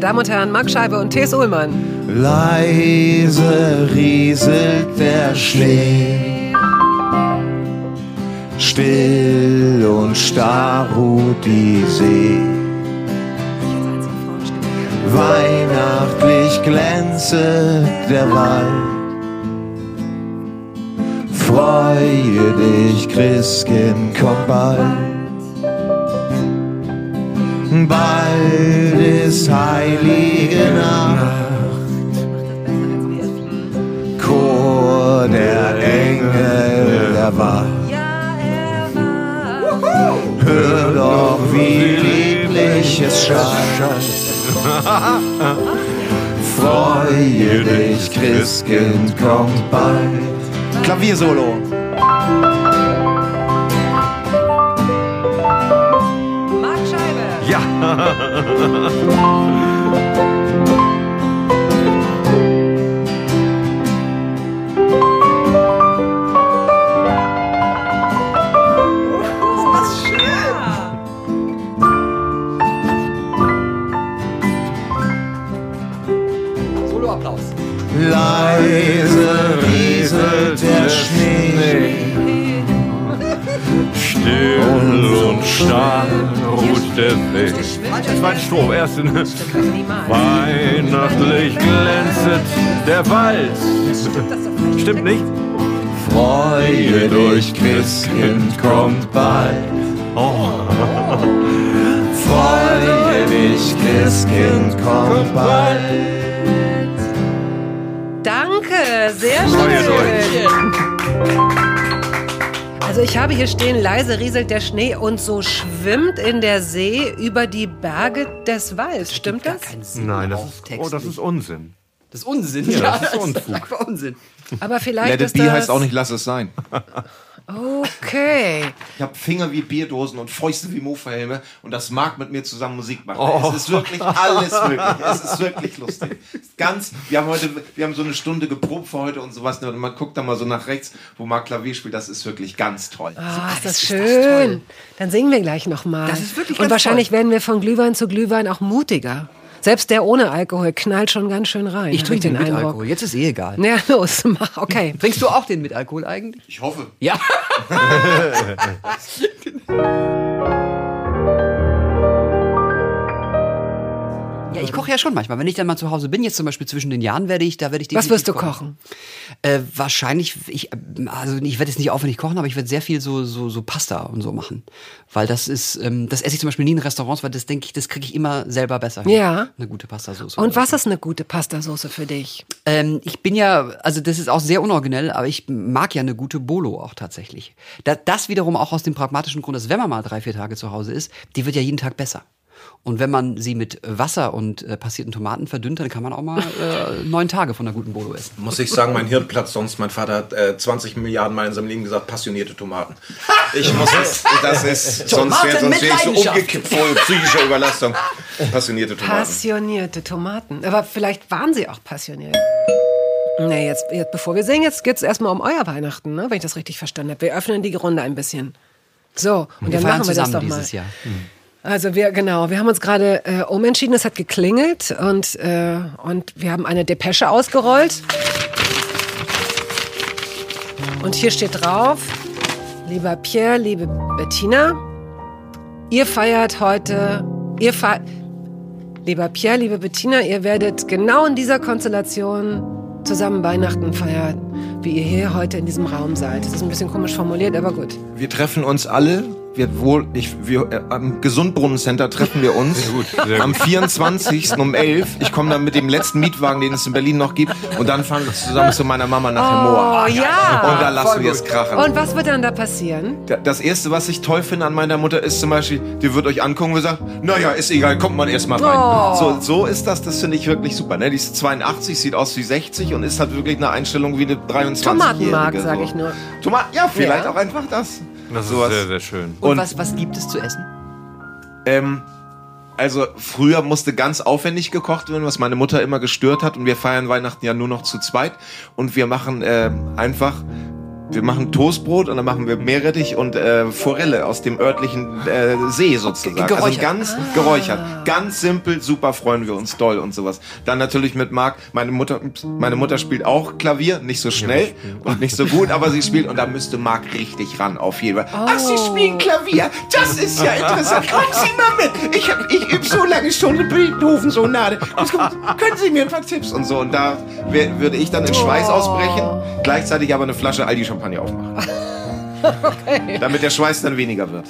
Damen und Herren, Marc Scheibe und T.S. Ullmann. Leise rieselt der Schnee. Still und starr ruht die See. Weihnachtlich glänzet der Wald. Freue dich, Christkind, komm bald. Bald ist heilige Nacht. Chor der Engel erwacht. Hör doch, wie lieblich es schallt. Freue dich, Christkind, kommt bald. Klaviersolo. Leise rieselt der Schnee. Still und starr ruht der Weg. Zweite Strophe, erste. ne? Weihnachtlich glänzet der Wald. Stimmt nicht? Freue dich, Christkind, kommt bald. Freue dich, Christkind, kommt bald. Danke, sehr schön. Also ich habe hier stehen, leise rieselt der Schnee und so schwimmt in der See über die Berge des Walds. Stimmt das? keinen Sinn. Nein, das ist, Text oh, das ist Unsinn. Das ist Unsinn. Ja, das ist das Unfug. einfach Unsinn. Aber vielleicht Let it ist be das... heißt auch nicht, lass es sein. Okay. Ich habe Finger wie Bierdosen und Fäuste wie Mofa-Helme und das mag mit mir zusammen Musik machen. Oh. Es ist wirklich alles möglich. Es ist wirklich lustig. Ganz, wir haben heute, wir haben so eine Stunde geprobt für heute und sowas. Und man guckt da mal so nach rechts, wo Marc Klavier spielt. Das ist wirklich ganz toll. Ah, ist das ist das schön. toll. Dann singen wir gleich nochmal. Das ist wirklich Und ganz wahrscheinlich toll. werden wir von Glühwein zu Glühwein auch mutiger. Selbst der ohne Alkohol knallt schon ganz schön rein. Ich trinke den mit Eindruck. Alkohol. Jetzt ist eh egal. Ja, los, mach. Okay. Trinkst du auch den mit Alkohol eigentlich? Ich hoffe. Ja. Ja, ich koche ja schon manchmal. Wenn ich dann mal zu Hause bin, jetzt zum Beispiel zwischen den Jahren, werde ich, da werde ich Was definitiv wirst du kochen? Äh, wahrscheinlich, ich, also ich werde jetzt nicht aufwendig kochen, aber ich werde sehr viel so, so, so Pasta und so machen. Weil das ist, ähm, das esse ich zum Beispiel nie in Restaurants, weil das denke ich, das kriege ich immer selber besser hin. Ja. Eine gute Pastasauce. Und was so. ist eine gute Pastasauce für dich? Ähm, ich bin ja, also das ist auch sehr unoriginell, aber ich mag ja eine gute Bolo auch tatsächlich. Da, das wiederum auch aus dem pragmatischen Grund, dass wenn man mal drei, vier Tage zu Hause ist, die wird ja jeden Tag besser. Und wenn man sie mit Wasser und äh, passierten Tomaten verdünnt, dann kann man auch mal äh, neun Tage von einer guten Bolo essen. Muss ich sagen, mein Hirn platzt sonst. Mein Vater hat äh, 20 Milliarden Mal in seinem Leben gesagt, passionierte Tomaten. Ich muss es, das ist, sonst wäre sonst wär ich so umgekippt vor psychischer Überlastung. Passionierte Tomaten. Passionierte Tomaten. Aber vielleicht waren sie auch passioniert. Nee, jetzt, jetzt bevor wir singen, jetzt geht's erstmal um euer Weihnachten, ne? wenn ich das richtig verstanden habe. Wir öffnen die Runde ein bisschen. So, und dann feiern machen wir das doch mal. dieses Jahr. Also wir, genau, wir haben uns gerade äh, umentschieden, es hat geklingelt und, äh, und wir haben eine Depesche ausgerollt. Und hier steht drauf, lieber Pierre, liebe Bettina, ihr feiert heute, ihr feiert, lieber Pierre, liebe Bettina, ihr werdet genau in dieser Konstellation zusammen Weihnachten feiern, wie ihr hier heute in diesem Raum seid. Das ist ein bisschen komisch formuliert, aber gut. Wir treffen uns alle. Wir wohl, ich, wir, äh, am Gesundbrunnencenter treffen wir uns. Sehr gut, sehr gut. Am 24. um 11. Ich komme dann mit dem letzten Mietwagen, den es in Berlin noch gibt. Und dann fahren wir zusammen zu meiner Mama nach Hemmoor. Oh, ja. Und da lassen wir es krachen. Und was wird dann da passieren? Da- Das erste, was ich toll finde an meiner Mutter, ist zum Beispiel, die wird euch angucken und sagt, naja, ist egal, kommt man erst mal rein. Oh. So, so ist das, das finde ich wirklich super. Ne? Die ist 82, sieht aus wie 60 und ist halt wirklich eine Einstellung wie eine 23 Tomatenmark, sag ich nur. Tomaten, ja, vielleicht Ja. auch einfach das. Das ist Sowas. sehr, sehr schön. Und, Und- was, was gibt es zu essen? Ähm, also früher musste ganz aufwendig gekocht werden, was meine Mutter immer gestört hat. Und wir feiern Weihnachten ja nur noch zu zweit. Und wir machen äh, einfach, wir machen Toastbrot und dann machen wir Meerrettich und äh, Forelle aus dem örtlichen äh, See sozusagen. Also Geräuchert. ganz geräuchert. Ganz simpel, super freuen wir uns doll und sowas. Dann natürlich mit Marc, meine Mutter, meine Mutter spielt auch Klavier, nicht so schnell und nicht so gut, aber sie spielt und da müsste Marc richtig ran auf jeden Fall. Ach, sie spielen Klavier, das ist ja interessant. Kommen Sie mal mit. Ich, hab, ich übe so lange schon eine Beethoven-Sonate. Können Sie mir ein paar Tipps und so. Und da wär, würde ich dann in Schweiß ausbrechen, gleichzeitig aber eine Flasche Aldi-Champagner aufmachen. Damit der Schweiß dann weniger wird.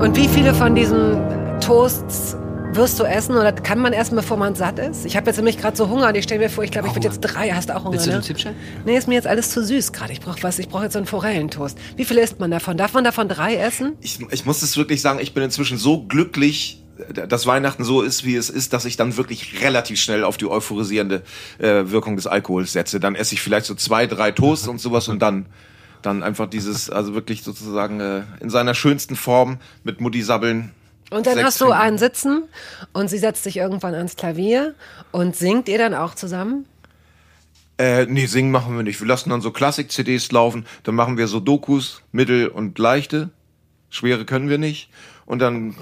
Und wie viele von diesen Toasts wirst du essen oder kann man essen, bevor man satt ist? Ich habe jetzt nämlich gerade so Hunger und ich stelle mir vor, ich glaube, ich würde jetzt drei. Hast du auch Hunger, Willst du ne? Nee, ist mir jetzt alles zu süß gerade. Ich brauche was. Ich brauche jetzt so einen Forellentoast. Wie viele isst man davon? Darf man davon drei essen? ich, ich muss es wirklich sagen, ich bin inzwischen so glücklich, dass Weihnachten so ist, wie es ist, dass ich dann wirklich relativ schnell auf die euphorisierende äh, Wirkung des Alkohols setze. Dann esse ich vielleicht so zwei, drei Toasts und sowas und dann dann einfach dieses, also wirklich sozusagen äh, in seiner schönsten Form mit Mutti sabbeln. Und dann Sechs hast du einen sitzen und sie setzt sich irgendwann ans Klavier und singt ihr dann auch zusammen? Äh, nee, singen machen wir nicht. Wir lassen dann so Klassik-CDs laufen, dann machen wir so Dokus, mittel und leichte. Schwere können wir nicht. Und dann,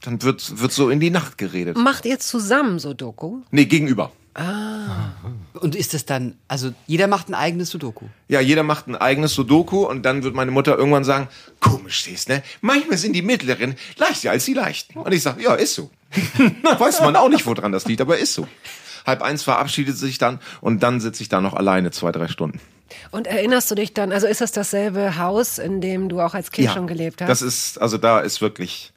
dann wird, wird so in die Nacht geredet. Macht ihr zusammen so Doku? Nee, gegenüber. Und ist das dann, also jeder macht ein eigenes Sudoku. Ja, jeder macht ein eigenes Sudoku und dann wird meine Mutter irgendwann sagen, komisch stehst, ne? Manchmal sind die mittleren leichter als die leichten. Und ich sage, ja, ist so. Weiß man auch nicht, woran das liegt, aber ist so. Halb eins verabschiedet sich dann und dann sitze ich da noch alleine zwei, drei Stunden. Und erinnerst du dich dann, also ist das dasselbe Haus, in dem du auch als Kind schon gelebt hast? Das ist, also da ist wirklich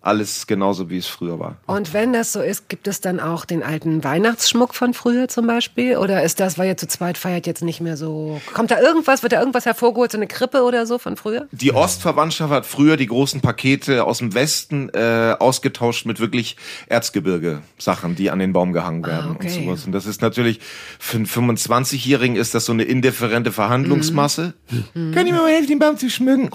alles genauso, wie es früher war. Und wenn das so ist, gibt es dann auch den alten Weihnachtsschmuck von früher zum Beispiel? Oder ist das, weil ihr zu zweit feiert, jetzt nicht mehr so? Kommt da irgendwas, wird da irgendwas hervorgeholt, so eine Krippe oder so von früher? Die Ostverwandtschaft hat früher die großen Pakete aus dem Westen äh, ausgetauscht mit wirklich Erzgebirge-Sachen, die an den Baum gehangen werden okay. und sowas. Und das ist natürlich, für einen 25-Jährigen ist das so eine indifferente Verhandlungsmasse. Können die mir mal helfen, den Baum zu schmücken?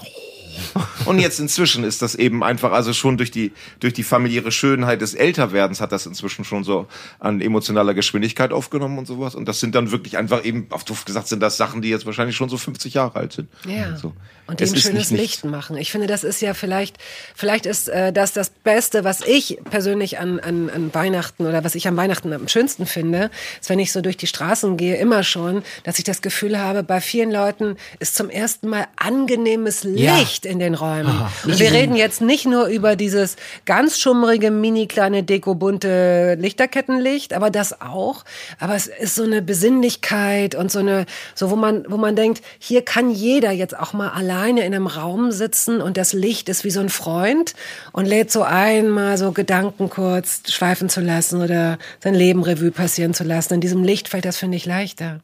Und jetzt inzwischen ist das eben einfach, also schon durch die, durch die familiäre Schönheit des Älterwerdens hat das inzwischen schon so an emotionaler Geschwindigkeit aufgenommen und sowas. Und das sind dann wirklich einfach eben, auf Duft gesagt, sind das Sachen, die jetzt wahrscheinlich schon so 50 Jahre alt sind. Ja. So. Und die Es ein schönes Licht machen. Ich finde, das ist ja vielleicht, vielleicht ist äh, das das Beste, was ich persönlich an, an, an Weihnachten oder was ich am Weihnachten am schönsten finde, ist, wenn ich so durch die Straßen gehe, immer schon, dass ich das Gefühl habe, bei vielen Leuten ist zum ersten Mal angenehmes Ja. Licht Licht in den Räumen. Und wir reden jetzt nicht nur über dieses ganz schummrige, mini kleine dekobunte Lichterkettenlicht, aber das auch. Aber es ist so eine Besinnlichkeit und so eine, so wo man, wo man denkt, hier kann jeder jetzt auch mal alleine in einem Raum sitzen und das Licht ist wie so ein Freund und lädt so ein, mal so Gedanken kurz schweifen zu lassen oder sein Leben Revue passieren zu lassen. In diesem Licht fällt das, finde ich, leichter.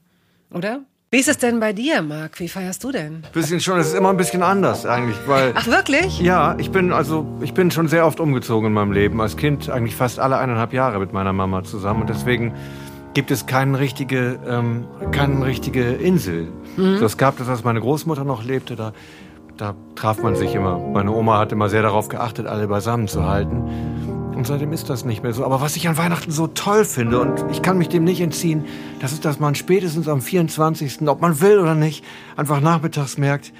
Oder? Wie ist es denn bei dir, Marc? Wie feierst du denn? Bisschen schon, es ist immer ein bisschen anders eigentlich, weil Ach, wirklich? ja, ich bin also ich bin schon sehr oft umgezogen in meinem Leben. Als Kind eigentlich fast alle eineinhalb Jahre mit meiner Mama zusammen und deswegen gibt es keine richtige ähm, keine richtige Insel. So, es gab das, als meine Großmutter noch lebte, da da traf man sich immer. Meine Oma hat immer sehr darauf geachtet, alle beisammen zu halten. Und seitdem ist das nicht mehr so. Aber was ich an Weihnachten so toll finde, und ich kann mich dem nicht entziehen, das ist, dass man spätestens am 24., ob man will oder nicht, einfach nachmittags merkt,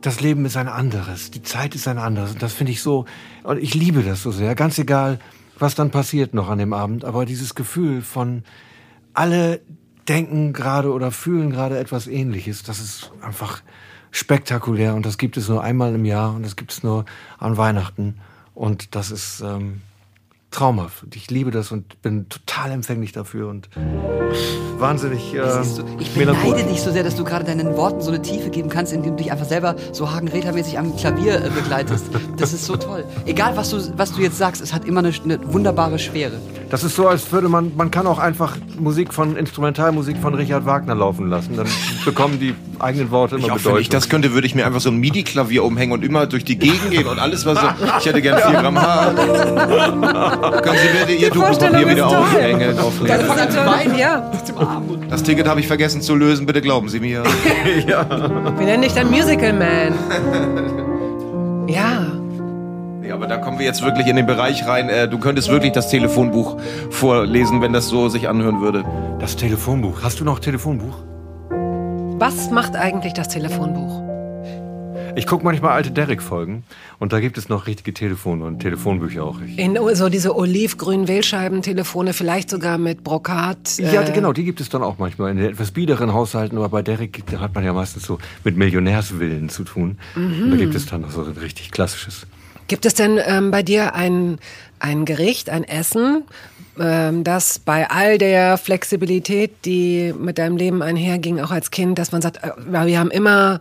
das Leben ist ein anderes, die Zeit ist ein anderes. Und das finde ich so, und ich liebe das so sehr. Ganz egal, was dann passiert noch an dem Abend. Aber dieses Gefühl von, alle denken gerade oder fühlen gerade etwas Ähnliches, das ist einfach spektakulär. Und das gibt es nur einmal im Jahr und das gibt es nur an Weihnachten. Und das ist ähm, traumhaft. Und ich liebe das und bin total empfänglich dafür und wahnsinnig äh, du, ich beneide dich so sehr, dass du gerade deinen Worten so eine Tiefe geben kannst, indem du dich einfach selber so Hagen-Räder-mäßig am Klavier äh, begleitest. Das ist so toll. Egal, was du, was du jetzt sagst, es hat immer eine, eine wunderbare Schwere. Das ist so, als würde man, man kann auch einfach Musik von, Instrumentalmusik von Richard Wagner laufen lassen. Dann bekommen die eigenen Worte immer Ich auch, wenn Bedeutung. ich das könnte, würde ich mir einfach so ein MIDI-Klavier umhängen und immer durch die Gegend gehen und alles, was so. Ich hätte gern 4 Gramm Haar. Können Sie bitte Ihr Tuchpapier wieder aufhängen? auflegen? Das ist natürlich, ja. Das Ticket habe ich vergessen zu lösen, bitte glauben Sie mir. Wir nennen dich dann Musical Man. Ja. Nee, aber da kommen wir jetzt wirklich in den Bereich rein. Äh, du könntest wirklich das Telefonbuch vorlesen, wenn das so sich anhören würde. das Telefonbuch. Hast du noch Telefonbuch? Was macht eigentlich das Telefonbuch? Ich gucke manchmal alte Derrick-Folgen und da gibt es noch richtige Telefone und Telefonbücher auch. Ich, In so diese olivgrünen Wählscheibentelefone, vielleicht sogar mit Brokat. ja, äh, genau, die gibt es dann auch manchmal in den etwas biederen Haushalten, aber bei Derrick da hat man ja meistens so mit Millionärswillen zu tun. Und da gibt es dann noch so ein richtig klassisches. Gibt es denn ähm, bei dir ein, ein Gericht, ein Essen, ähm, das bei all der Flexibilität, die mit deinem Leben einherging, auch als Kind, dass man sagt, äh, wir haben immer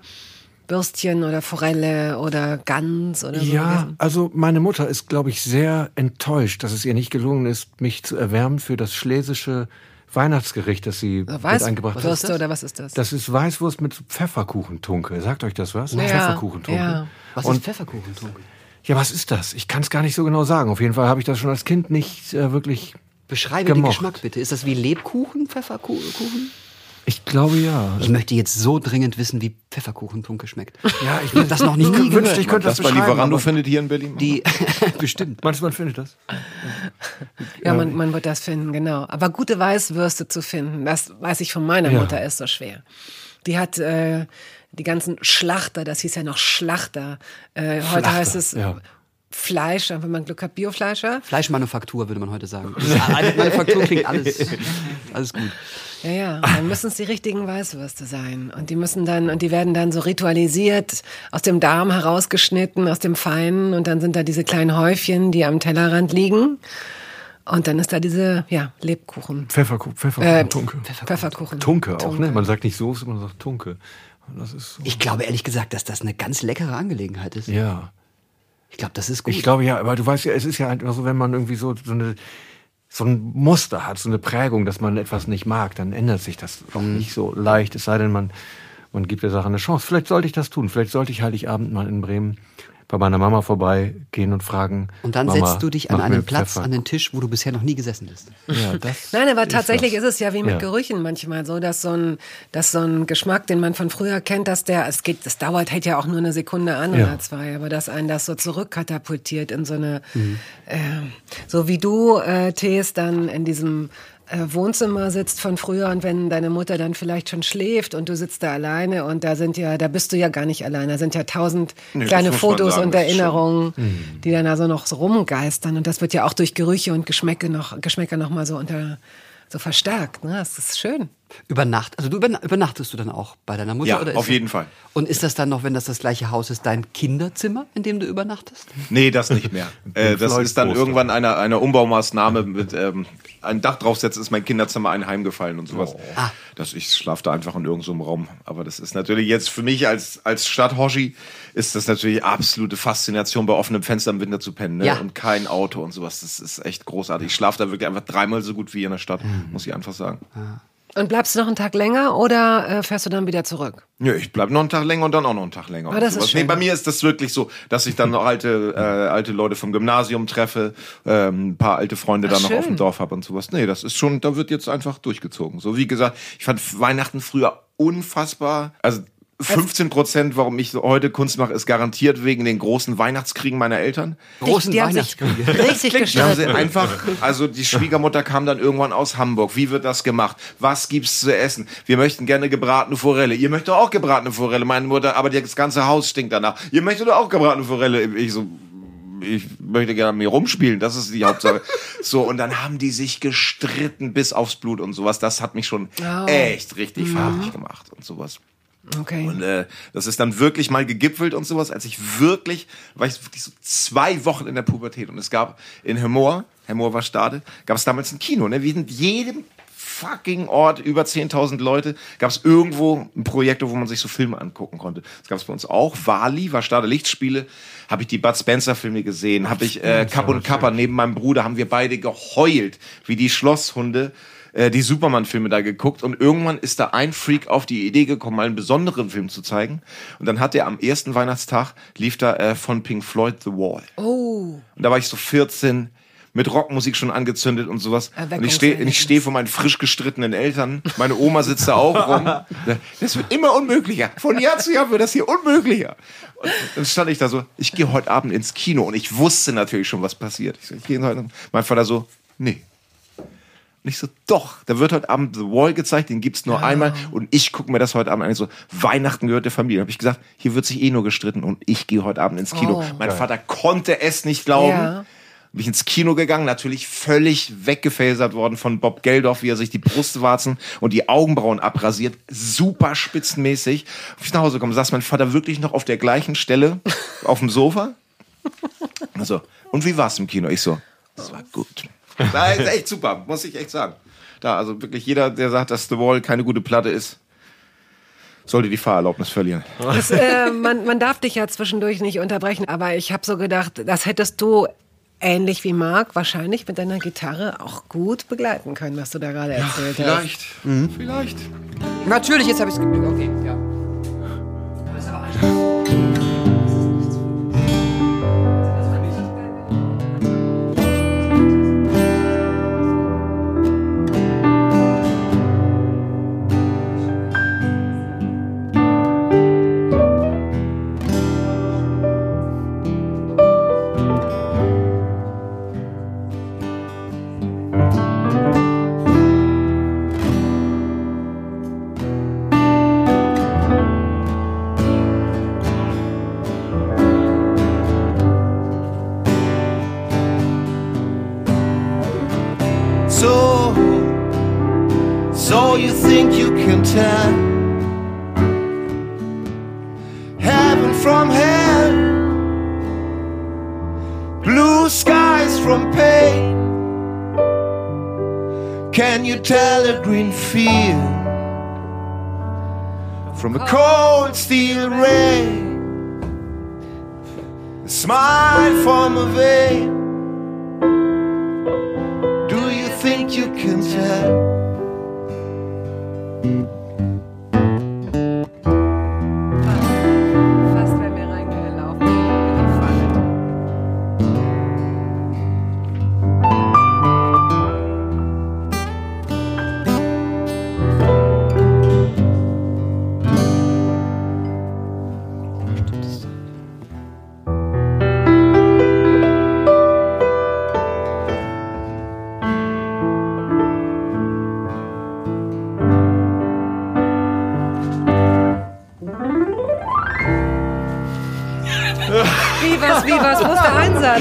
Würstchen oder Forelle oder Gans oder so Ja, gegessen? also meine Mutter ist, glaube ich, sehr enttäuscht, dass es ihr nicht gelungen ist, mich zu erwärmen für das schlesische Weihnachtsgericht, das sie mit eingebracht hat. Weißwürste oder was ist das? Das ist Weißwurst mit Pfefferkuchentunke. Sagt euch das was? Ja, Pfefferkuchentunke. ja. Was Und- ist Pfefferkuchentunke? Ja, was ist das? Ich kann es gar nicht so genau sagen. Auf jeden Fall habe ich das schon als Kind nicht äh, wirklich. Beschreibe den Gemocht. Geschmack bitte. Ist das wie Lebkuchen, Pfefferkuchen? Ich glaube ja. Ich möchte jetzt so dringend wissen, wie Pfefferkuchentunke schmeckt. Ja, ich Ich habe das noch nie wünschte, gehört. ich könnte das, Das bei beschreiben. Lieferando findet hier in Berlin. Die bestimmt. Meinst du, man findet das? Ja, man, man wird das finden, genau. Aber gute Weißwürste zu finden, das weiß ich von meiner Ja. Mutter, ist so schwer. Die hat äh, die ganzen Schlachter, das hieß ja noch Schlachter. Äh, heute Schlachter, heißt es ja. Fleisch, wenn man Glück hat, Biofleischer. Fleischmanufaktur würde man heute sagen. Ja, eine Manufaktur klingt alles, alles gut. Ja, ja. Dann müssen es die richtigen Weißwürste sein. Und die müssen dann, und die werden dann so ritualisiert, aus dem Darm herausgeschnitten, aus dem Feinen. Und dann sind da diese kleinen Häufchen, die am Tellerrand liegen. Und dann ist da diese, ja, Lebkuchen. Pfefferkuchen, Äh, Pfefferkuchen, Tunke. Pfefferkuchen. Tunke auch, Tunke. ne? Man sagt nicht Soße, man sagt Tunke. Und Das ist so. Ich glaube ehrlich gesagt, dass das eine ganz leckere Angelegenheit ist. ja. Ich glaube, das ist gut. Ich glaube ja, aber du weißt ja, es ist ja einfach so, wenn man irgendwie so, so eine so ein Muster hat, so eine Prägung, dass man etwas nicht mag, dann ändert sich das auch Mhm. nicht so leicht, es sei denn, man, man gibt der Sache eine Chance. Vielleicht sollte ich das tun. Vielleicht sollte ich Heiligabend mal in Bremen bei meiner Mama vorbeigehen und fragen. Und dann Mama, setzt du dich an einen Platz, Pfeffer. an den Tisch, wo du bisher noch nie gesessen bist. Ja, das Nein, aber ist tatsächlich das. ist es ja wie mit Ja. Gerüchen manchmal so, dass so ein, dass so ein Geschmack, den man von früher kennt, dass der, es geht, das dauert, hält ja auch nur eine Sekunde an Ja. oder zwei, aber dass einen das so zurückkatapultiert in so eine, Mhm. äh, so wie du, äh, Tees, dann in diesem Wohnzimmer sitzt von früher und wenn deine Mutter dann vielleicht schon schläft und du sitzt da alleine und da sind ja, da bist du ja gar nicht allein, da sind ja tausend Nee, kleine Fotos sagen, und Erinnerungen, Mhm. die dann also noch so rumgeistern und das wird ja auch durch Gerüche und Geschmäcke noch, Geschmäcker noch mal so unter, so verstärkt. Ne? Das ist schön. Über Nacht, also du überna übernachtest du dann auch bei deiner Mutter? Ja, oder auf das- jeden Fall. Und ist das dann noch, wenn das das gleiche Haus ist, dein Kinderzimmer, in dem du übernachtest? Nee, das nicht mehr. äh, das ist dann irgendwann eine, eine Umbaumaßnahme mit ähm, ein Dach draufsetzen, ist mein Kinderzimmer ein Heim gefallen und sowas. Ah. Das, ich schlafe da einfach in irgendeinem Raum. Aber das ist natürlich jetzt für mich als, als Stadthoshi ist das natürlich absolute Faszination, bei offenem Fenster im Winter zu pennen. Ne? Ja. Und kein Auto und sowas. Das ist echt großartig. Ich schlafe da wirklich einfach dreimal so gut wie in der Stadt, muss ich einfach sagen. Und bleibst du noch einen Tag länger oder äh, fährst du dann wieder zurück? Ja, ich bleib noch einen Tag länger und dann auch noch einen Tag länger. Und das ist schön. Nee, bei mir ist das wirklich so, dass ich dann noch alte, äh, alte Leute vom Gymnasium treffe, ähm, ein paar alte Freunde Ach, da noch auf dem Dorf habe und sowas. Nee, das ist schon, da wird jetzt einfach durchgezogen. So wie gesagt, ich fand Weihnachten früher unfassbar. Also 15 Prozent, warum ich heute Kunst mache, ist garantiert wegen den großen Weihnachtskriegen meiner Eltern. Großen die Weihnachtskriege. richtig Da haben sie gestritten. einfach, also die Schwiegermutter kam dann irgendwann aus Hamburg. Wie wird das gemacht? Was gibt's zu essen? Wir möchten gerne gebratene Forelle. Ihr möchtet auch gebratene Forelle. Meine Mutter, aber das ganze Haus stinkt danach. Ihr möchtet auch gebratene Forelle. Ich so, ich möchte gerne mit mir rumspielen, das ist die Hauptsache. so, und dann haben die sich gestritten bis aufs Blut und sowas. Das hat mich schon Oh. echt richtig fertig gemacht und sowas. Okay. Und äh, das ist dann wirklich mal gegipfelt und sowas, als ich wirklich, war ich wirklich so zwei Wochen in der Pubertät und es gab in Hemmoor, Hemmoor war Stade, gab es damals ein Kino, ne? Wie in jedem fucking Ort, über 10.000 Leute, gab es irgendwo ein Projekt, wo man sich so Filme angucken konnte. Das gab es bei uns auch. Wali war Stade Lichtspiele, habe ich die Bud Spencer Filme gesehen, habe ich äh, Kapp und Kappa neben meinem Bruder, haben wir beide geheult, wie die Schlosshunde äh, die Superman-Filme da geguckt und irgendwann ist da ein Freak auf die Idee gekommen, mal einen besonderen Film zu zeigen. Und dann hat er am ersten Weihnachtstag lief da äh, von Pink Floyd The Wall. Oh. Und da war ich so 14, mit Rockmusik schon angezündet und sowas. Und ich stehe ich steh vor meinen frisch gestrittenen Eltern. Meine Oma sitzt da auch rum. Das wird immer unmöglicher. Von Jahr zu Jahr wird das hier unmöglicher. Und dann stand ich da so, ich gehe heute Abend ins Kino und ich wusste natürlich schon, was passiert. Ich, so, ich gehe heute Abend. Mein Vater so, nee. Und ich so, doch, da wird heute Abend The Wall gezeigt, den gibt's nur einmal und ich gucke mir das heute Abend an. Ich so, Weihnachten gehört der Familie. Habe ich gesagt, hier wird sich eh nur gestritten und ich gehe heute Abend ins Kino. Oh. mein Vater konnte es nicht glauben. Ja. Bin ich ins Kino gegangen, natürlich völlig weggefasert worden von Bob Geldorf, wie er sich die Brustwarzen und die Augenbrauen abrasiert, super spitzenmäßig. Ich nach Hause komme, saß mein Vater wirklich noch auf der gleichen Stelle auf dem Sofa. Also, und wie war's im Kino? Ich so, das war gut. Das ist echt super, muss ich echt sagen. Da, also wirklich jeder, der sagt, dass The Wall keine gute Platte ist, sollte die Fahrerlaubnis verlieren. Das, äh, man, man darf dich ja zwischendurch nicht unterbrechen, aber ich habe so gedacht, das hättest du ähnlich wie Marc wahrscheinlich mit deiner Gitarre auch gut begleiten können, was du da gerade erzählt hast. vielleicht. Natürlich, jetzt habe ich es Okay, ja. From a cold steel rain? A smile from a veil.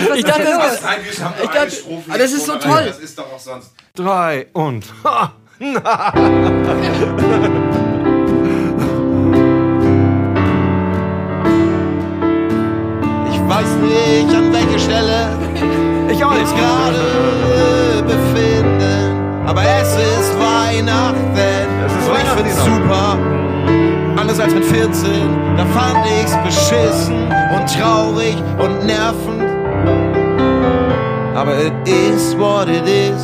Was Ich dachte, das ist- Ich dachte- Strophe. das ist so toll. Das ist doch auch sonst. Drei und. Ha! Ich weiß nicht, an welcher Stelle Ich wir uns gerade befinden. Aber es ist Weihnachten. Es ist und ich Weihnachten, find's genau. super. Anders als mit 14, da fand ich's beschissen und traurig und nervend. Aber it is what it is.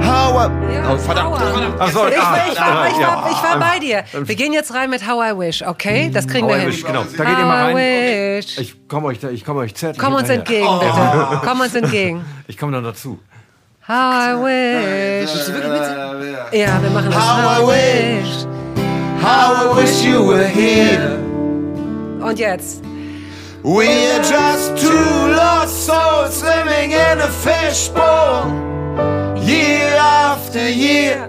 How I Ja, oh, verdammt. Ach so, Ich, ah, war, ich, war, ich, war, ich war ja. bei dir. Wir gehen jetzt rein mit How I Wish, okay? Das kriegen wir How I hin. wish, genau. Da geht ihr mal How I rein. wish. Ich komme euch, ich komme euch zärtlich Komm uns entgegen, bitte. Komm uns entgegen. Ich komme dann dazu. How I wish. Ja, wir machen das. How I wish. How I wish you were here. Und jetzt. We're just two lost souls living in a fishbowl, year after year,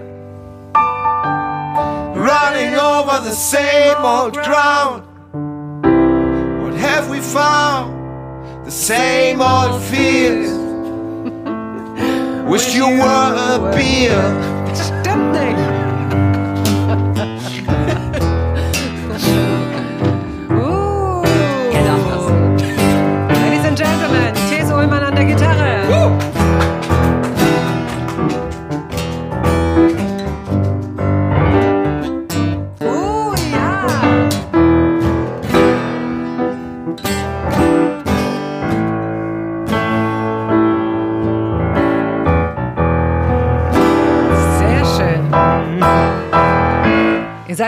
running over the same old ground. What have we found? The same old fears. Wish you were a beer. Stimmt nicht.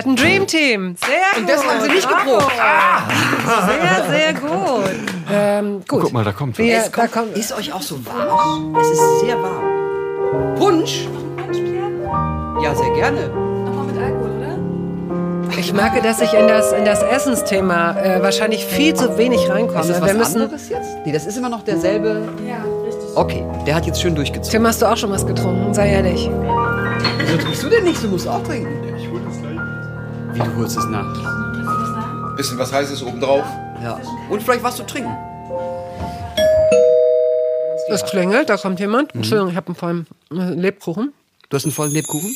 Ein Dream Team. Sehr gut. Und das haben sie nicht geprobt. Sehr, sehr gut. Ähm, gut. Guck mal, da kommt was. Wir, Es da kommt, kommt, ist euch auch so warm? Es ist sehr warm. Punsch? Ja, sehr gerne. ich merke, dass ich in das, in das Essensthema äh, wahrscheinlich viel zu wenig reinkomme. Ist das was Wir müssen, anderes jetzt? Nee, das ist immer noch derselbe. Ja, richtig. Okay, der hat jetzt schön durchgezogen. Tim, hast du auch schon was getrunken? Sei ehrlich. Wieso trinkst du denn nicht? Du musst auch trinken. Wie, du holst es nach? Bisschen was Heißes obendrauf. Ja. Und vielleicht was zu trinken. Es klingelt, da kommt jemand. Entschuldigung, ich habe einen vollen äh, Lebkuchen. Du hast einen vollen Lebkuchen?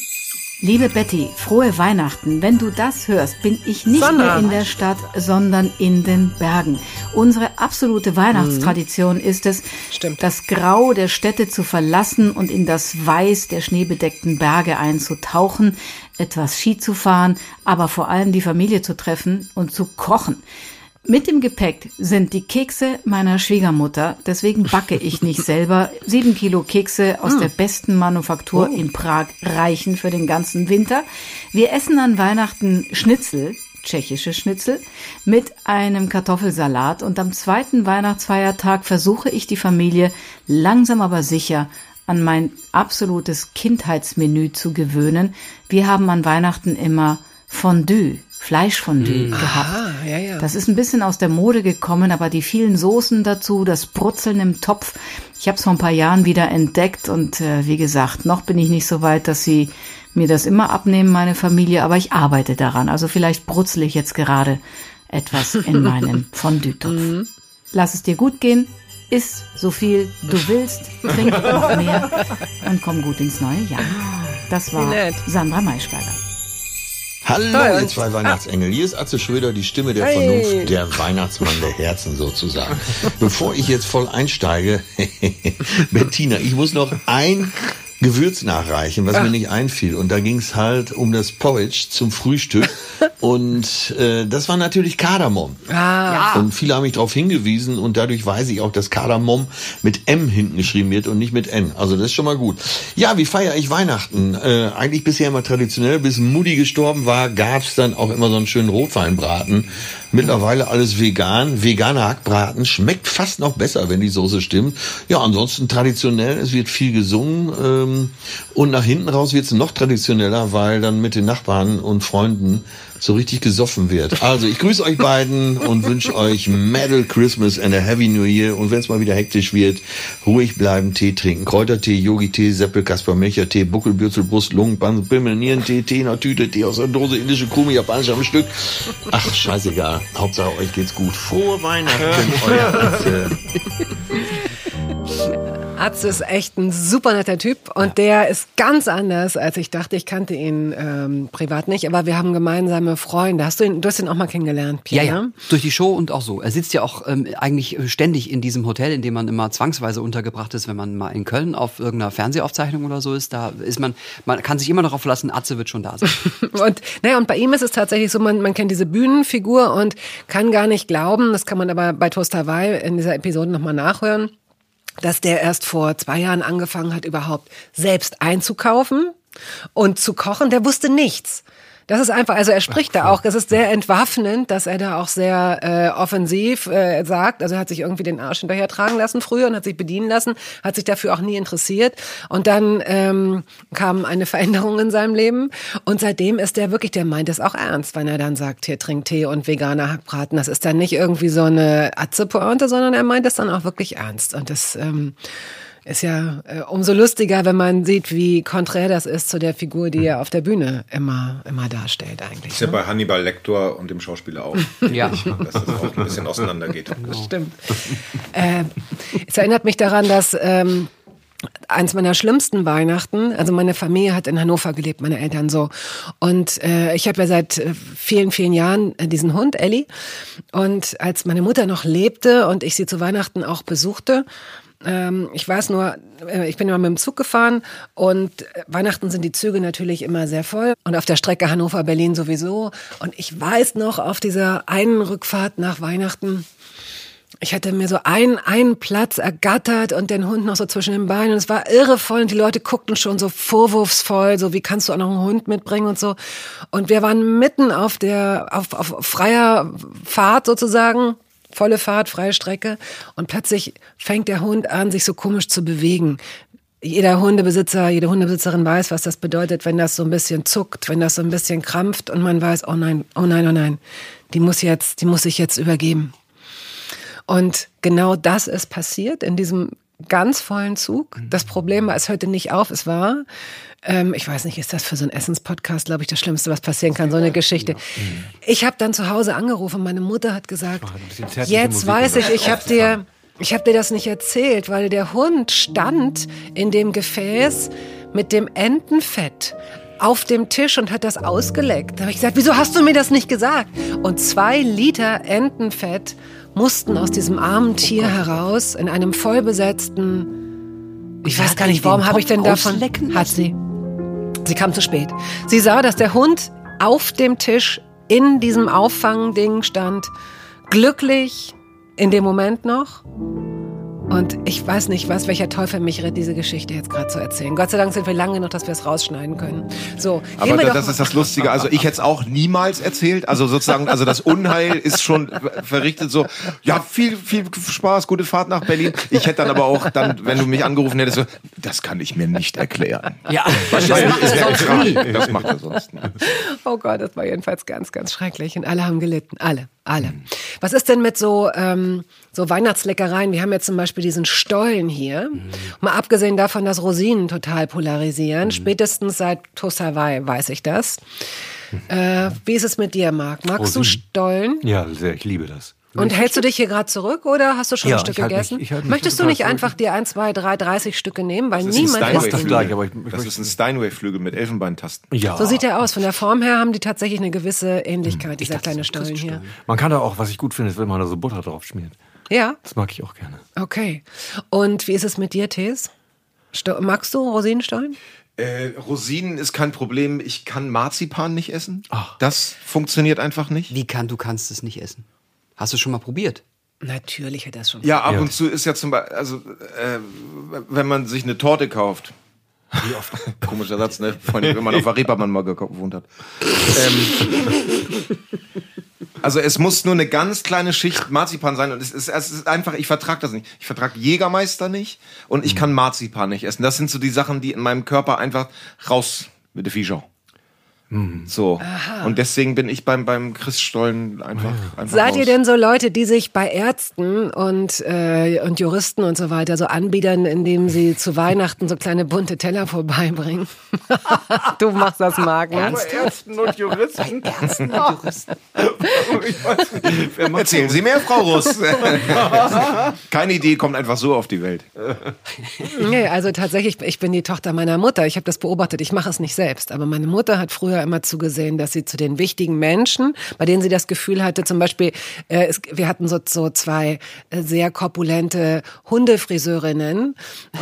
Liebe Betty, frohe Weihnachten. Wenn du das hörst, bin ich nicht Sandra. mehr in der Stadt, sondern in den Bergen. Unsere absolute Weihnachtstradition ist es, Stimmt. das Grau der Städte zu verlassen und in das Weiß der schneebedeckten Berge einzutauchen, etwas Ski zu fahren, aber vor allem die Familie zu treffen und zu kochen. Mit dem Gepäck sind die Kekse meiner Schwiegermutter. Deswegen backe ich nicht selber. Sieben Kilo Kekse aus der besten Manufaktur in Prag reichen für den ganzen Winter. Wir essen an Weihnachten Schnitzel, tschechische Schnitzel, mit einem Kartoffelsalat. Und am zweiten Weihnachtsfeiertag versuche ich die Familie langsam aber sicher an mein absolutes Kindheitsmenü zu gewöhnen. Wir haben an Weihnachten immer Fondue, Fleischfondue gehabt. Ah, ja, ja. Das ist ein bisschen aus der Mode gekommen, aber die vielen Soßen dazu, das Brutzeln im Topf, ich habe es vor ein paar Jahren wieder entdeckt und äh, wie gesagt, noch bin ich nicht so weit, dass sie mir das immer abnehmen, meine Familie, aber ich arbeite daran. Also vielleicht brutzel ich jetzt gerade etwas in meinem Fondue-Topf. Lass es dir gut gehen, iss so viel du willst, trink noch mehr und komm gut ins neue Jahr. Das war. Sandra Maischberger. Hallo, Toll, ihr zwei Weihnachtsengel. Hier ist Atze Schröder, die Stimme der Vernunft, der Weihnachtsmann der Herzen sozusagen. Bevor ich jetzt voll einsteige, Bettina, ich muss noch ein Gewürz nachreichen, was mir nicht einfiel. Und da ging es halt um das Porridge zum Frühstück. Und äh, das war natürlich Kardamom. Ah, Und viele haben mich darauf hingewiesen und dadurch weiß ich auch, dass Kardamom mit M hinten geschrieben wird und nicht mit N. Also das ist schon mal gut. Ja, wie feiere ich Weihnachten? Äh, eigentlich bisher immer traditionell. Bis Mutti gestorben war, gab's dann auch immer so einen schönen Rotweinbraten. Mittlerweile alles vegan. Veganer Hackbraten schmeckt fast noch besser, wenn die Soße stimmt. Ja, ansonsten traditionell, es wird viel gesungen. Ähm, Ähm, und nach hinten raus wird's noch traditioneller, weil dann mit den Nachbarn und Freunden so richtig gesoffen wird. Also ich grüße euch beiden und wünsche euch Metal Christmas and a Heavy New Year. Und wenn es mal wieder hektisch wird, ruhig bleiben, Tee trinken. Kräutertee, Yogi-Tee, Seppel, Kasper, Melcher-Tee, Buckelbürzel, Brust, Lungen, Pansen, Pimmel, Nierentee, Tee in der Tüte, Tee aus der Dose, indische Krume, japanisch am Stück. Ach, scheißegal. Hauptsache euch geht's gut. Frohe Weihnachten, euer Atze. Atze ist echt ein super netter Typ und der ist ganz anders, als ich dachte. Ich kannte ihn ähm, privat nicht, aber wir haben gemeinsame Freunde. Hast du ihn, du hast ihn auch mal kennengelernt, Ja, Pierre? ja, durch die Show und auch so. Er sitzt ja auch ähm, eigentlich ständig in diesem Hotel, in dem man immer zwangsweise untergebracht ist, wenn man mal in Köln auf irgendeiner Fernsehaufzeichnung oder so ist. Da ist man, man kann sich immer darauf verlassen, Atze wird schon da sein. Und naja, und bei ihm ist es tatsächlich so, man, man kennt diese Bühnenfigur und kann gar nicht glauben, das kann man aber bei Toast Hawaii in dieser Episode nochmal nachhören, dass der erst vor zwei Jahren angefangen hat, überhaupt selbst einzukaufen und zu kochen. Der wusste nichts. Das ist einfach, also er spricht da auch, das ist sehr entwaffnend, dass er da auch sehr äh, offensiv äh, sagt. Also er hat sich irgendwie den Arsch hinterher tragen lassen früher und hat sich bedienen lassen, hat sich dafür auch nie interessiert. Und dann ähm, kam eine Veränderung in seinem Leben und seitdem ist er wirklich, der meint es auch ernst, wenn er dann sagt, hier trink Tee und veganer Hackbraten. Das ist dann nicht irgendwie so eine Atze-Pointe, sondern er meint es dann auch wirklich ernst. Und das ähm, ist ja äh, umso lustiger, wenn man sieht, wie konträr das ist zu der Figur, die er auf der Bühne immer, immer darstellt eigentlich. Ist ja ne? bei Hannibal Lecter und dem Schauspieler auch. Ja. Dass das auch ein bisschen auseinandergeht. Stimmt. Äh, es erinnert mich daran, dass ähm, eins meiner schlimmsten Weihnachten, also meine Familie hat in Hannover gelebt, meine Eltern so. Und äh, ich habe ja seit äh, vielen, vielen Jahren äh, diesen Hund, Ellie. Und als meine Mutter noch lebte und ich sie zu Weihnachten auch besuchte, ich weiß nur, äh, ich bin immer mit dem Zug gefahren und äh, Weihnachten sind die Züge natürlich immer sehr voll und auf der Strecke Hannover-Berlin sowieso. Und ich weiß noch, auf dieser einen Rückfahrt nach Weihnachten, ich hatte mir so einen, einen Platz ergattert und den Hund noch so zwischen den Beinen. Und es war irre voll und die Leute guckten schon so vorwurfsvoll, so wie kannst du auch noch einen Hund mitbringen und so. Und wir waren mitten auf der, auf, auf freier Fahrt sozusagen, volle Fahrt, freie Strecke. Und plötzlich fängt der Hund an, sich so komisch zu bewegen. Jeder Hundebesitzer, jede Hundebesitzerin weiß, was das bedeutet, wenn das so ein bisschen zuckt, wenn das so ein bisschen krampft und man weiß, oh nein, oh nein, oh nein, die muss jetzt, die muss sich jetzt übergeben. Und genau das ist passiert in diesem ganz vollen Zug. Das Problem war, es hörte nicht auf, es war, ähm, ich weiß nicht, ist das für so einen Essenspodcast, glaube ich, das Schlimmste, was passieren kann, so eine Geschichte. Ich habe dann zu Hause angerufen, meine Mutter hat gesagt, jetzt weiß ich, ich habe dir, ich habe dir das nicht erzählt, weil der Hund stand in dem Gefäß mit dem Entenfett auf dem Tisch und hat das ausgeleckt. Da habe ich gesagt, wieso hast du mir das nicht gesagt? Und zwei Liter Entenfett mussten aus diesem armen Tier heraus in einem vollbesetzten. Ich weiß gar nicht, warum habe ich denn davon? Hat sie. Sie kam zu spät. Sie sah, dass der Hund auf dem Tisch in diesem Auffangding stand, glücklich in dem Moment noch. Und ich weiß nicht, was, welcher Teufel mich rät, diese Geschichte jetzt gerade zu erzählen. Gott sei Dank sind wir lange genug, dass wir es rausschneiden können. So, gehen Aber wir da- das ist das Lustige. Also ich hätte es auch niemals erzählt. Also sozusagen, also das Unheil ist schon verrichtet. So, ja, viel, viel Spaß, gute Fahrt nach Berlin. Ich hätte dann aber auch dann, wenn du mich angerufen hättest, so, das kann ich mir nicht erklären. Ja, er wäre sonst nie. Das macht er sonst nicht. Oh Gott, das war jedenfalls ganz, ganz schrecklich. Und alle haben gelitten. Alle, alle. Was ist denn mit so, ähm, so Weihnachtsleckereien? Wir haben jetzt zum Beispiel diesen Stollen hier. Mal abgesehen davon, dass Rosinen total polarisieren. Spätestens seit Toast Hawaii weiß ich das. Äh, wie ist es mit dir, Marc? Magst du Rosinen. Stollen? Ja, sehr, ich liebe das. Und hältst du dich hier gerade zurück oder hast du schon Ja, ein Stück ich halt mich- gegessen? ich halt mich Möchtest du nicht einfach dir ein, zwei, drei, 30 Stücke nehmen? Weil Das ist ein niemand isst das gleich, aber ich- ich Das ist ein Steinway-Flügel mit Elfenbeintasten. Ja. So sieht er aus. Von der Form her haben die tatsächlich eine gewisse Ähnlichkeit, dieser kleine Stollen hier. Man kann da auch, was ich gut finde, ist, wenn man da so Butter drauf schmiert. Ja, Das mag ich auch gerne. okay. Und wie ist es mit dir, Tees? Sto magst du Rosinenstollen? Äh, Rosinen ist kein Problem. Ich kann Marzipan nicht essen. Das funktioniert einfach nicht. Wie kann, du kannst es nicht essen? Hast du schon mal probiert? Natürlich hat er das schon. Ja, ab Ja. und zu ist ja zum Beispiel, also äh, wenn man sich eine Torte kauft. Wie oft? Komischer Satz, ne? Vor allem, wenn man auf der Reeperbahn mal gewohnt hat. Ähm, Also es muss nur eine ganz kleine Schicht Marzipan sein und es ist, es ist einfach, ich vertrag das nicht. Ich vertrag Jägermeister nicht und ich kann Marzipan nicht essen. Das sind so die Sachen, die in meinem Körper einfach raus mit der Fischau. So. Und deswegen bin ich beim, beim Christstollen einfach, einfach Seid raus. ihr denn so Leute, die sich bei Ärzten und, äh, und Juristen und so weiter so anbiedern, indem sie zu Weihnachten so kleine bunte Teller vorbeibringen? du machst das, Marc, ne? Bei Ärzten und Juristen. Ärzten und Juristen. Erzählen Sie mehr, Frau Russ. Keine Idee kommt einfach so auf die Welt. Nee, also tatsächlich, ich bin die Tochter meiner Mutter. Ich habe das beobachtet. Ich mache es nicht selbst. Aber meine Mutter hat früher immer zugesehen, dass sie zu den wichtigen Menschen, bei denen sie das Gefühl hatte, zum Beispiel, äh, es, wir hatten so, so zwei äh, sehr korpulente Hundefriseurinnen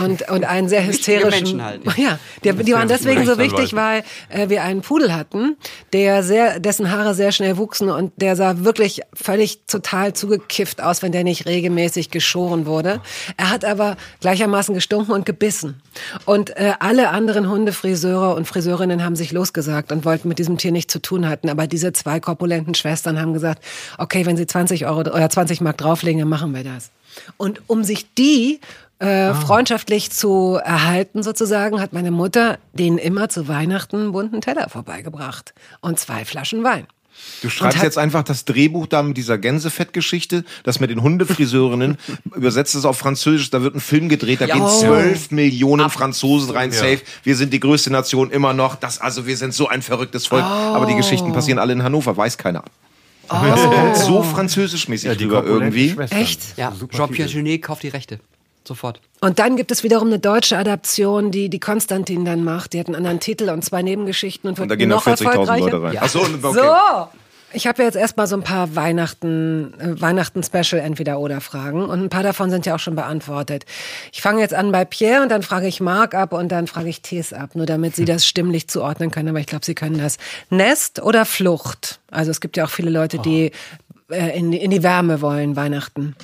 und, und einen sehr hysterischen. Menschen halt. Ja, die, die waren deswegen so wichtig, weil äh, wir einen Pudel hatten, der sehr, dessen Haare sehr schnell wuchsen und der sah wirklich völlig total zugekifft aus, wenn der nicht regelmäßig geschoren wurde. Er hat aber gleichermaßen gestunken und gebissen. Und äh, alle anderen Hundefriseure und Friseurinnen haben sich losgesagt und wollten mit diesem Tier nichts zu tun hatten. Aber diese zwei korpulenten Schwestern haben gesagt, okay, wenn sie 20 Euro oder 20 Mark drauflegen, dann machen wir das. Und um sich die äh, freundschaftlich zu erhalten sozusagen, hat meine Mutter denen immer zu Weihnachten einen bunten Teller vorbeigebracht und zwei Flaschen Wein. Du schreibst jetzt einfach das Drehbuch da mit dieser Gänsefettgeschichte, das mit den Hundefriseurinnen, übersetzt es auf Französisch, da wird ein Film gedreht, da Ja. gehen Oh. zwölf Millionen Franzosen rein, safe. Wir sind die größte Nation immer noch. Das, also wir sind so ein verrücktes Volk. Aber die Geschichten passieren alle in Hannover, weiß keiner. Das kommt so französischmäßig die rüber irgendwie. Schwestern. Echt? Ja, Jean-Pierre Genet kauft die Rechte. Sofort. Und dann gibt es wiederum eine deutsche Adaption, die die Konstantin dann macht. Die hat einen anderen Titel und zwei Nebengeschichten und wird Und da gehen noch 40.000 erfolgreicher. Leute rein. Ja. Ach so, okay. So. Ich habe jetzt erstmal so ein paar Weihnachten, äh, Weihnachten-Special entweder oder Fragen und ein paar davon sind ja auch schon beantwortet. Ich fange jetzt an bei Pierre und dann frage ich Marc ab und dann frage ich Thies ab, nur damit Sie das stimmlich zuordnen können. Aber ich glaube, Sie können das. Nest oder Flucht? Also es gibt ja auch viele Leute, die äh, in, in die Wärme wollen Weihnachten.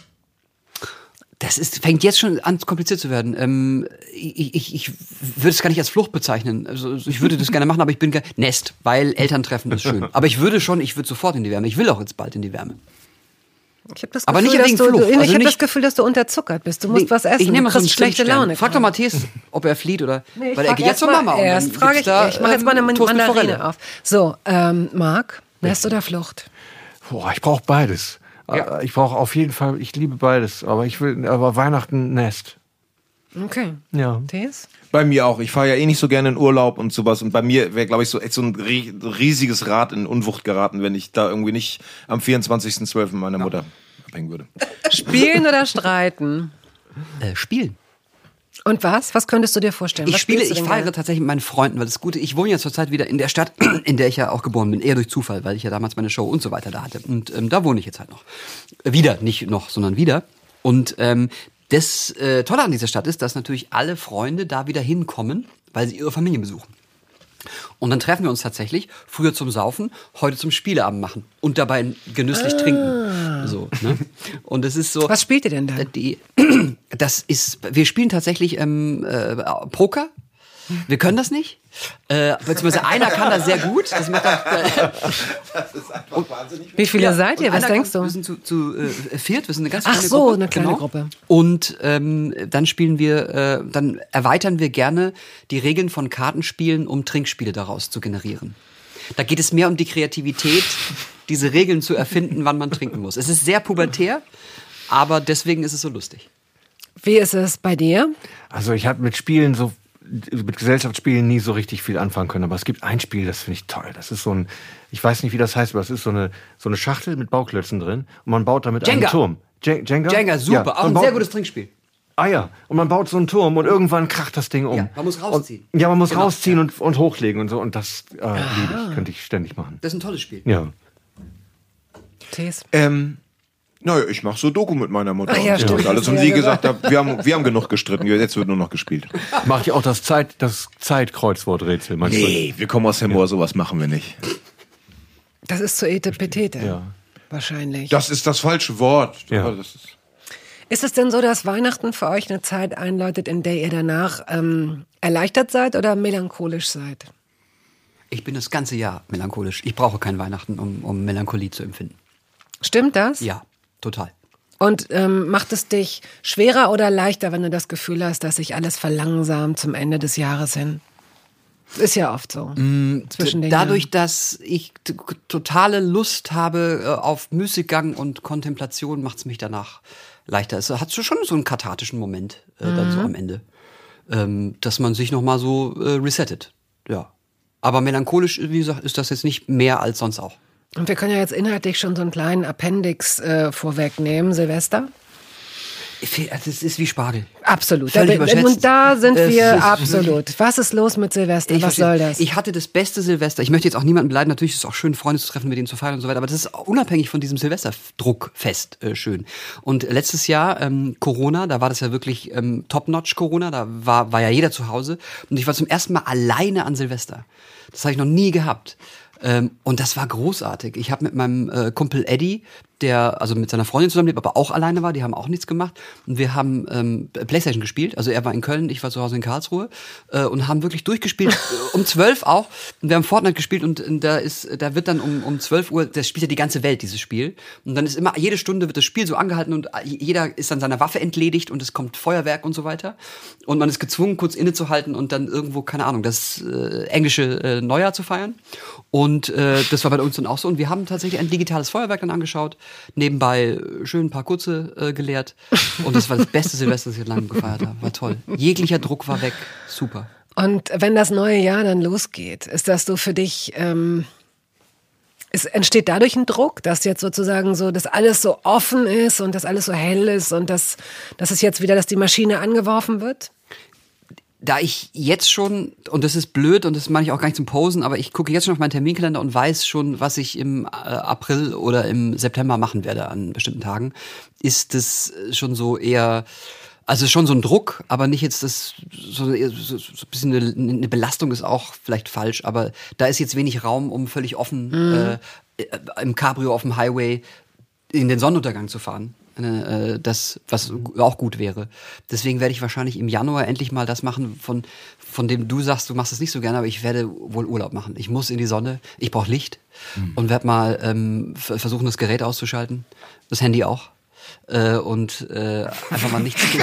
Das ist, fängt jetzt schon an, kompliziert zu werden. Ähm, ich, ich, ich würde es gar nicht als Flucht bezeichnen. Also ich würde das gerne machen, aber ich bin Nest, weil Elterntreffen ist schön. Aber ich würde schon, ich würde sofort in die Wärme. Ich will auch jetzt bald in die Wärme. Ich habe das Aber Gefühl, nicht dass wegen du, du, Flucht. ich Also hab das Gefühl, dass du unterzuckert bist. Du musst Nee, was essen. Ich nehme du mal so einen kriegst schlechte. Laune. Frag doch Matthias, ob er flieht oder. Nee, ich weil er geht jetzt zur mal- Mama. und Erst dann frage ich, da, ich mache jetzt mal eine ähm, Mandarine auf. So, ähm, Marc, Nest oder Flucht? Boah, ich brauche beides. Ja. Äh, Ich brauche auf jeden Fall, ich liebe beides, aber ich will, aber Weihnachten Nest. Okay. Ja. Thies? Bei mir auch. Ich fahre ja eh nicht so gerne in Urlaub und sowas. Und bei mir wäre, glaube ich, so echt so ein rie- riesiges Rad in Unwucht geraten, wenn ich da irgendwie nicht am 24.12. meiner Mutter abhängen würde. Spielen oder streiten? Äh, spielen. Und was? Was könntest du dir vorstellen? Ich was spiele, ich gerne? tatsächlich mit meinen Freunden, weil das Gute, ich wohne ja zurzeit wieder in der Stadt, in der ich ja auch geboren bin, eher durch Zufall, weil ich ja damals meine Show und so weiter da hatte. Und ähm, da wohne ich jetzt halt noch. Äh, Wieder, nicht noch, sondern wieder. Und ähm, das äh, Tolle an dieser Stadt ist, dass natürlich alle Freunde da wieder hinkommen, weil sie ihre Familien besuchen. Und dann treffen wir uns tatsächlich, früher zum Saufen, heute zum Spieleabend machen und dabei genüsslich trinken. So, ne? Und es ist so. Was spielt ihr denn da? Die, das ist, wir spielen tatsächlich ähm, äh, Poker. Wir können das nicht. Äh, beziehungsweise einer kann das sehr gut. Das macht auch, äh, Wie viele seid ihr? Was denkst kommt, Wir du? sind zu, zu äh, viert, wir sind eine ganz Ach kleine so, Gruppe. eine kleine genau. Gruppe. Und ähm, dann spielen wir, äh, dann erweitern wir gerne die Regeln von Kartenspielen, um Trinkspiele daraus zu generieren. Da geht es mehr um die Kreativität, diese Regeln zu erfinden, wann man trinken muss. Es ist sehr pubertär, aber deswegen ist es so lustig. Wie ist es bei dir? Also ich habe mit Spielen so mit Gesellschaftsspielen nie so richtig viel anfangen können, aber es gibt ein Spiel, das finde ich toll. Das ist so ein, ich weiß nicht, wie das heißt, aber es ist so eine so eine Schachtel mit Bauklötzen drin und man baut damit Jenga. einen Turm. Jen- Jenga? Jenga, super, Ja, auch ein baut- sehr gutes Trinkspiel. Ah ja, und man baut so einen Turm und irgendwann kracht das Ding um. Ja, man muss rausziehen. Und, ja, man muss Genau, rausziehen und, und hochlegen und so und das äh, liebe ich, könnte ich ständig machen. Das ist ein tolles Spiel. Ja. Thies? Ähm, naja, ich mache so Doku mit meiner Mutter. Ach ja, und so stimmt, und alles. Und sie ja gesagt hat, wir haben, wir haben genug gestritten, jetzt wird nur noch gespielt. Macht ihr auch das Zeit das Zeitkreuzworträtsel manchmal? Nee, wir kommen aus Hemmoor, sowas machen wir nicht. Das ist zu etepetete. Ja. Wahrscheinlich. Das ist das falsche Wort. Ja. Das ist Ist es denn so, dass Weihnachten für euch eine Zeit einläutet, in der ihr danach ähm, erleichtert seid oder melancholisch seid? Ich bin das ganze Jahr melancholisch. Ich brauche kein Weihnachten, um, um Melancholie zu empfinden. Stimmt das? Ja, total. Und ähm, macht es dich schwerer oder leichter, wenn du das Gefühl hast, dass sich alles verlangsamt zum Ende des Jahres hin? Ist ja oft so. zwischen den Dadurch, Jahren. dass ich totale Lust habe äh, auf Müßiggang und Kontemplation, macht's mich danach leichter. Es hat schon so einen kathartischen Moment äh, dann so am Ende, ähm, dass man sich noch mal so äh, resettet. Ja, aber melancholisch, wie gesagt, ist das jetzt nicht mehr als sonst auch. Und wir können ja jetzt inhaltlich schon so einen kleinen Appendix äh, vorwegnehmen, Silvester. Das ist wie Spargel. Absolut. Völlig Da, überschätzt. und da sind wir absolut. Was ist los mit Silvester? Ich Was verstehe- soll das? Ich hatte das beste Silvester. Ich möchte jetzt auch niemanden beleidigen. Natürlich ist es auch schön, Freunde zu treffen, mit denen zu feiern und so weiter. Aber das ist unabhängig von diesem Silvesterdruckfest äh, schön. Und letztes Jahr ähm, Corona, da war das ja wirklich ähm, Top-Notch Corona. Da war, war ja jeder zu Hause. Und ich war zum ersten Mal alleine an Silvester. Das habe ich noch nie gehabt. Ähm, und das war großartig. Ich habe mit meinem äh, Kumpel Eddie, der also mit seiner Freundin zusammenlebt, aber auch alleine war, die haben auch nichts gemacht. Und wir haben ähm, Playstation gespielt. Also er war in Köln, ich war zu Hause in Karlsruhe äh, und haben wirklich durchgespielt. um zwölf auch. Und wir haben Fortnite gespielt und, und da ist, da wird dann um um zwölf Uhr, das spielt ja die ganze Welt dieses Spiel. Und dann ist immer jede Stunde wird das Spiel so angehalten und jeder ist dann seiner Waffe entledigt und es kommt Feuerwerk und so weiter. Und man ist gezwungen, kurz innezuhalten und dann irgendwo keine Ahnung das äh, englische äh, Neujahr zu feiern. Und äh, das war bei uns dann auch so. Und wir haben tatsächlich ein digitales Feuerwerk dann angeschaut, nebenbei äh, schön ein paar kurze äh, geleert. Und das war das beste Silvester, das ich lange gefeiert habe. War toll. Jeglicher Druck war weg. Super. Und wenn das neue Jahr dann losgeht, ist das so für dich, ähm, es entsteht dadurch ein Druck, dass jetzt sozusagen so, dass alles so offen ist und dass alles so hell ist und dass, dass es jetzt wieder, dass die Maschine angeworfen wird? Da ich jetzt schon, und das ist blöd und das meine ich auch gar nicht zum Posen, aber ich gucke jetzt schon auf meinen Terminkalender und weiß schon, was ich im äh, April oder im September machen werde an bestimmten Tagen, ist das schon so eher, also schon so ein Druck, aber nicht jetzt das, so, eher so, so ein bisschen eine, eine Belastung ist auch vielleicht falsch, aber da ist jetzt wenig Raum, um völlig offen äh, im Cabrio auf dem Highway in den Sonnenuntergang zu fahren. Äh, das, was auch gut wäre. Deswegen werde ich wahrscheinlich im Januar endlich mal das machen, von, von dem du sagst, du machst es nicht so gerne, aber ich werde wohl Urlaub machen. Ich muss in die Sonne, ich brauche Licht und werde mal ähm, versuchen, das Gerät auszuschalten, das Handy auch. Äh, und äh, einfach mal nichts tun.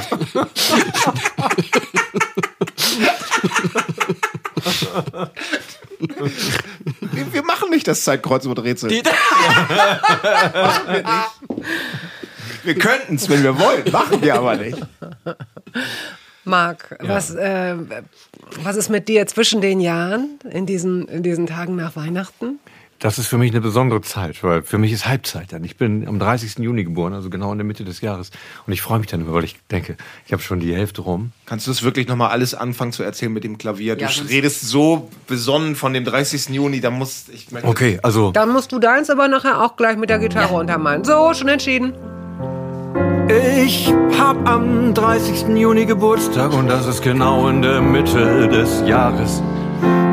Wir, wir machen nicht das Zeitkreuzworträtsel. Machen wir nicht. Wir könnten es, wenn wir wollen, machen wir aber nicht. Marc, was, äh, was ist mit dir zwischen den Jahren, in diesen, in diesen Tagen nach Weihnachten? Das ist für mich eine besondere Zeit, weil für mich ist Halbzeit dann. Ich bin am 30. Juni geboren, also genau in der Mitte des Jahres. Und ich freue mich dann, weil ich denke, ich habe schon die Hälfte rum. Kannst du es wirklich nochmal alles anfangen zu erzählen mit dem Klavier? Du Ja, sonst- redest so besonnen von dem 30. Juni, da muss ich möchte- Okay, also Dann musst du deins aber nachher auch gleich mit der Gitarre untermalen. So, schon entschieden. Ich hab am 30. Juni Geburtstag und das ist genau in der Mitte des Jahres.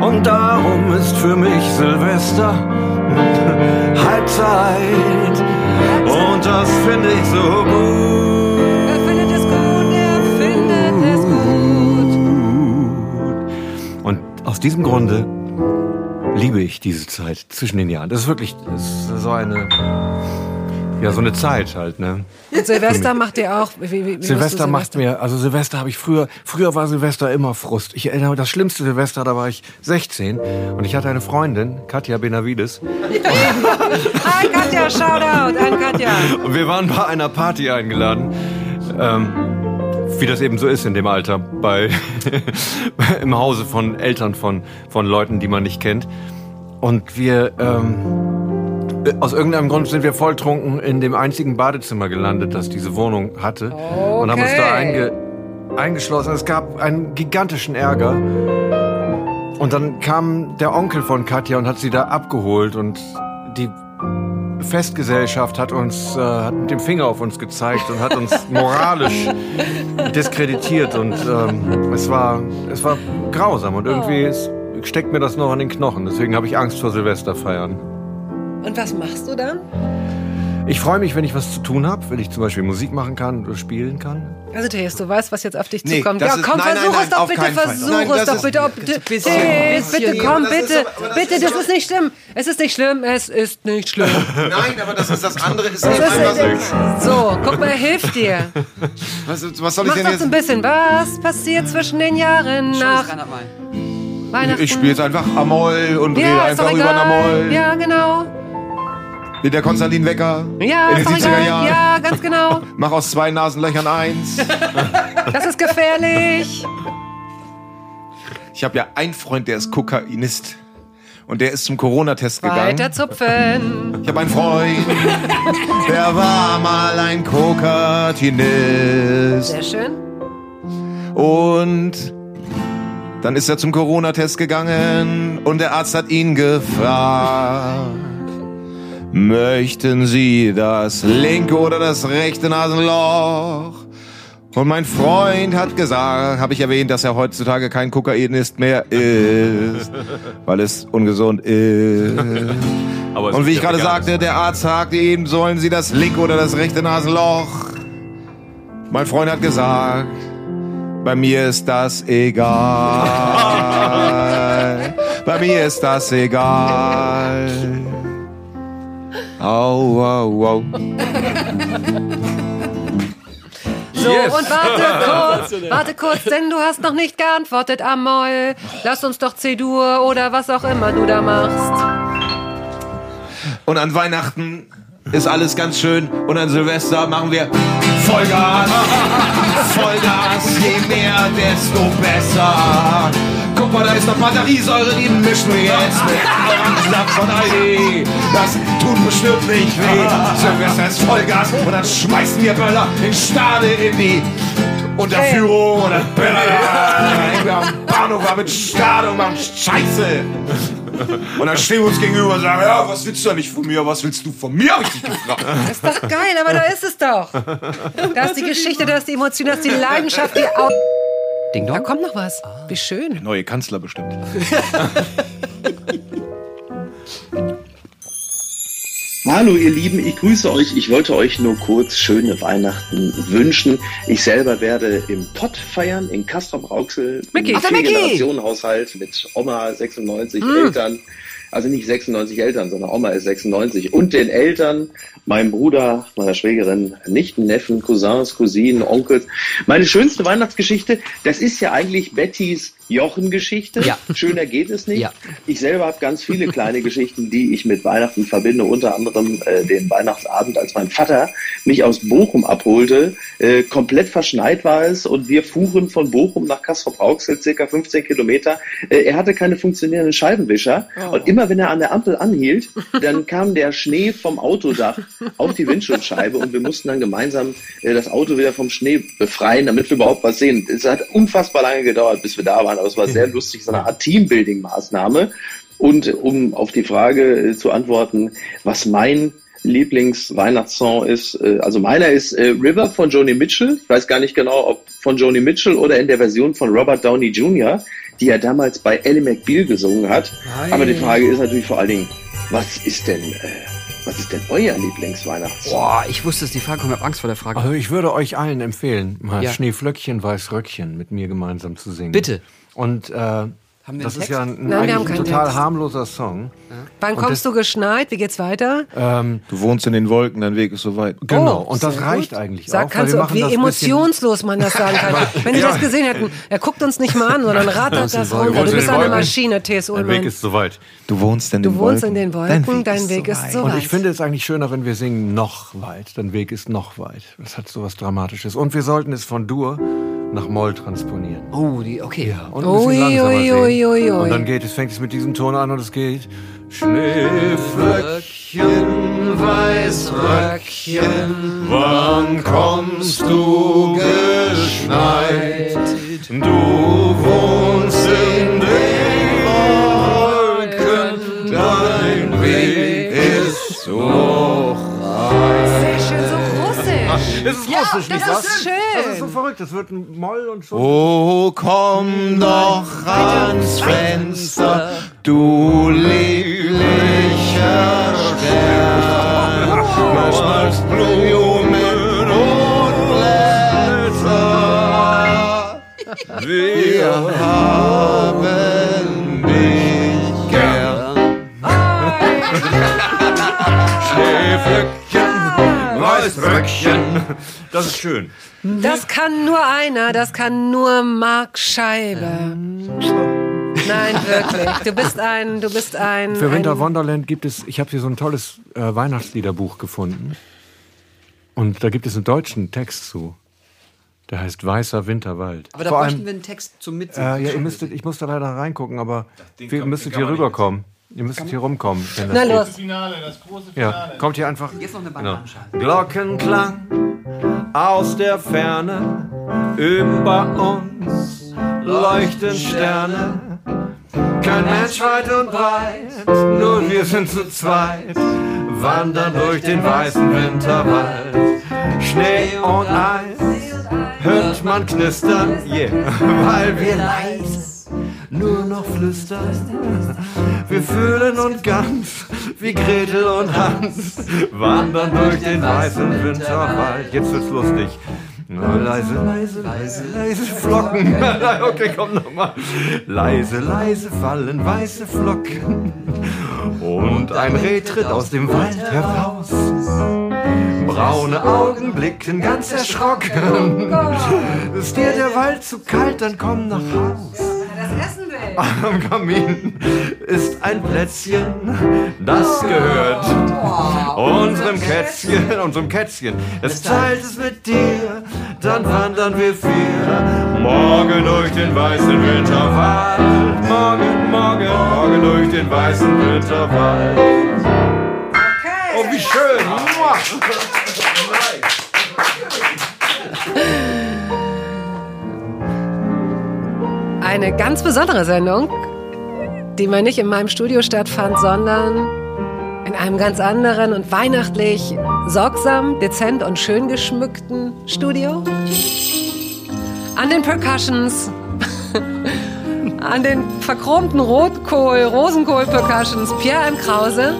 Und darum ist für mich Silvester Halbzeit. Und das finde ich so gut. Er findet es gut, er findet es gut. Und aus diesem Grunde liebe ich diese Zeit zwischen den Jahren. Das ist wirklich das ist so eine, ja, so eine Zeit halt, ne? Und Silvester macht dir auch. Wie, wie, wie Silvester macht mir, also Silvester habe ich früher, früher war Silvester immer Frust. Ich erinnere mich, das schlimmste Silvester, da war ich 16 und ich hatte eine Freundin, Katja Benavides, Hi Katja, Shoutout an Katja. und wir waren bei einer Party eingeladen. Ähm, wie das eben so ist in dem Alter, bei, im Hause von Eltern von, von Leuten, die man nicht kennt. Und wir, ähm, äh, aus irgendeinem Grund sind wir volltrunken in dem einzigen Badezimmer gelandet, das diese Wohnung hatte. Und haben uns da einge, eingeschlossen. Es gab einen gigantischen Ärger. Und dann kam der Onkel von Katja und hat sie da abgeholt und die Festgesellschaft hat uns äh, hat mit dem Finger auf uns gezeigt und hat uns moralisch diskreditiert und ähm, es war es war grausam und irgendwie ist, steckt mir das noch an den Knochen. Deswegen habe ich Angst vor Silvesterfeiern. Und was machst du dann? Ich freue mich, wenn ich was zu tun habe, wenn ich zum Beispiel Musik machen kann oder spielen kann. Also Thees, du weißt, was jetzt auf dich Nee, zukommt. das Ja, ist- komm, nein, versuch nein, es doch bitte, versuch Nein, es das doch bitte. Ob, bisschen- Thees, Ja, bitte komm, das ist bitte, aber- das bitte, das ist nicht schlimm. Es ist nicht schlimm, es ist nicht schlimm. Nein, aber das ist das andere. Ist Es eben einfach ist, so. so, guck mal, er hilft dir. Was, was soll ich Mach denn doch jetzt? ein bisschen. Was passiert zwischen den Jahren nach Weihnachten? Ich spiele jetzt einfach Amol und rede ja, einfach über. Amol. Ja, genau. Wie der Konstantin Wecker Ja, in den ist doch 70er egal. Jahren. Ja, ganz genau. Mach aus zwei Nasenlöchern eins. Das ist gefährlich. Ich habe ja einen Freund, der ist Kokainist. Und der ist zum Corona-Test gegangen. Weiter zupfen. Ich habe einen Freund, der war mal ein Kokainist. Sehr schön. Und dann ist er zum Corona-Test gegangen und der Arzt hat ihn gefragt. Möchten Sie das linke oder das rechte Nasenloch? Und mein Freund hat gesagt, habe ich erwähnt, dass er heutzutage kein Kokainist mehr ist, weil es ungesund ist. Und wie ich gerade sagte, der Arzt sagte ihm, sollen Sie das linke oder das rechte Nasenloch? Mein Freund hat gesagt, bei mir ist das egal. bei mir ist das egal. Au, au, au. So, und warte kurz, warte kurz, denn du hast noch nicht geantwortet, Amoll. Lass uns doch C-Dur oder was auch immer du da machst. Und an Weihnachten ist alles ganz schön. Und an Silvester machen wir Vollgas. Vollgas, je mehr, desto besser. Guck mal, da ist noch Batteriesäure, die mischen wir jetzt mit Orangensaft von Aldi. Das tut bestimmt nicht weh. Silvester ist Vollgas und dann schmeißen wir Böller in Stade in die Unterführung oder Böller. Am Bahnhof war mit Stade und machen Scheiße. Und dann stehen wir uns gegenüber und sagen, ja, was willst du eigentlich von mir? Was willst du von mir? Hab ich dich gefragt. Das ist doch geil, aber da ist es doch. Da ist die Geschichte, da ist die Emotion, da ist die Leidenschaft, die Au Ding Da Dong. kommt noch was. Wie schön. Neue Kanzler bestimmt. Hallo ihr Lieben, ich grüße euch. Ich wollte euch nur kurz schöne Weihnachten wünschen. Ich selber werde im Pott feiern, in Castrop-Rauxel, Micky. im. Vier-Generationen-Haushalt mit Oma 96 Eltern. Also nicht 96 Eltern, sondern Oma ist 96. Und den Eltern, meinem Bruder, meiner Schwägerin, Nichten, Neffen, Cousins, Cousinen, Onkels. Meine schönste Weihnachtsgeschichte, das ist ja eigentlich Bettys Jochen-Geschichte. Ja. Schöner geht es nicht. Ja. Ich selber habe ganz viele kleine Geschichten, die ich mit Weihnachten verbinde. Unter anderem äh, den Weihnachtsabend, als mein Vater mich aus Bochum abholte. Äh, komplett verschneit war es und wir fuhren von Bochum nach Kastrop-Rauxel, circa 15 Kilometer. Äh, er hatte keine funktionierenden Scheibenwischer und immer wenn er an der Ampel anhielt, dann kam der Schnee vom Autodach auf die Windschutzscheibe und wir mussten dann gemeinsam äh, das Auto wieder vom Schnee befreien, damit wir überhaupt was sehen. Es hat unfassbar lange gedauert, bis wir da waren, aber es war sehr lustig, so eine Art Teambuilding-Maßnahme. Und um auf die Frage äh, zu antworten, was mein Lieblings-Weihnachtssong ist, äh, also meiner ist äh, River von Joni Mitchell. Ich weiß gar nicht genau, ob von Joni Mitchell oder in der Version von Robert Downey Jr., die er damals bei Ellie McBeal gesungen hat. Aber die Frage ist natürlich vor allen Dingen, was ist denn, was ist denn euer Lieblings-Weihnachtssong? Boah, ich wusste es, die Frage kommt, ich hab Angst vor der Frage. Also ich würde euch allen empfehlen, mal Ja. Schneeflöckchen, Weißröckchen mit mir gemeinsam zu singen. Bitte. Und äh, wir das ist ja ein, Nein, ein total Text. harmloser Song. Wann Und kommst das- du geschneit? Wie geht's weiter? Ähm, Du wohnst in den Wolken, dein Weg ist so weit. genau, Oh, und das reicht gut. eigentlich Sag, auch. weil kannst wir du, wie emotionslos man das sagen kann. Wenn Sie das gesehen hätten, er guckt uns nicht mal an, sondern rattert das runter. Du bist eine. Maschine, T.S. Dein Weg Ullmann. ist soweit. Du wohnst in den Du Wolken. wohnst in den Wolken, dein Weg ist so Und weit. ich finde es eigentlich schöner, wenn wir singen noch weit. Dein Weg ist noch weit. Das hat so was Dramatisches. Und wir sollten es von Dur nach Moll transponieren. Oh, die, okay. Und ein bisschen Ui, langsamer ui, ui, ui. Und dann geht es, fängt es mit diesem Ton an und es geht. Schneeflöckchen, Weißröckchen, wann kommst du geschneit? Du wohnst in Das ist Ja, russisch, das nicht wahr? ist schön. Das ist so verrückt, das wird ein Moll und so. Oh, komm doch ans Fenster, du lieblicher Stern. als Blumen und Blätter. Wir haben Weißröckchen. Das ist schön. Das kann nur einer, das kann nur Mark Scheibe. Nein, wirklich. Du bist ein, du bist ein. Für Winter ein, Wonderland gibt es, ich habe hier so ein tolles äh, Weihnachtsliederbuch gefunden. Und da gibt es einen deutschen Text zu. Der heißt Weißer Winterwald. Aber da Vor bräuchten allem, wir einen Text zum Mitsingen. äh, ja, ihr müsstet, ich muss da leider reingucken, aber wir müsstet hier man nicht rüberkommen. Ihr müsstet hier rumkommen. wenn das Na geht. los. Finale, das große Ja, kommt hier einfach. Jetzt noch eine Genau. Bananenschale. Glockenklang aus der Ferne, über uns leuchten Sterne. Kein Mensch weit und breit, nur wir sind zu zweit, wandern durch den weißen Winterwald. Schnee und Eis hört man knistern, yeah, weil wir leise nur noch flüstern. Wir fühlen uns ganz wie Gretel und Hans, wandern durch den weißen Winterwald. Jetzt wird's lustig. Leise, leise, leise, leise Flocken. okay, komm nochmal. Leise, leise fallen weiße Flocken. Und ein Reh tritt aus dem Wald heraus. Braune Augen blicken ganz erschrocken. Ist dir der Wald zu kalt, dann komm nach Haus. Am Kamin ist ein Plätzchen, das gehört unserem Kätzchen, unserem Kätzchen. Es teilt es mit dir, dann wandern wir vier. Morgen durch den weißen Winterwald. Morgen, morgen, morgen durch den weißen Winterwald. Oh, wie schön! Muah. Eine ganz besondere Sendung, die mal nicht in meinem Studio stattfand, sondern in einem ganz anderen und weihnachtlich sorgsam, dezent und schön geschmückten Studio. An den Percussions, an den verchromten Rotkohl, Rosenkohl-Percussions, Pierre M. Krause.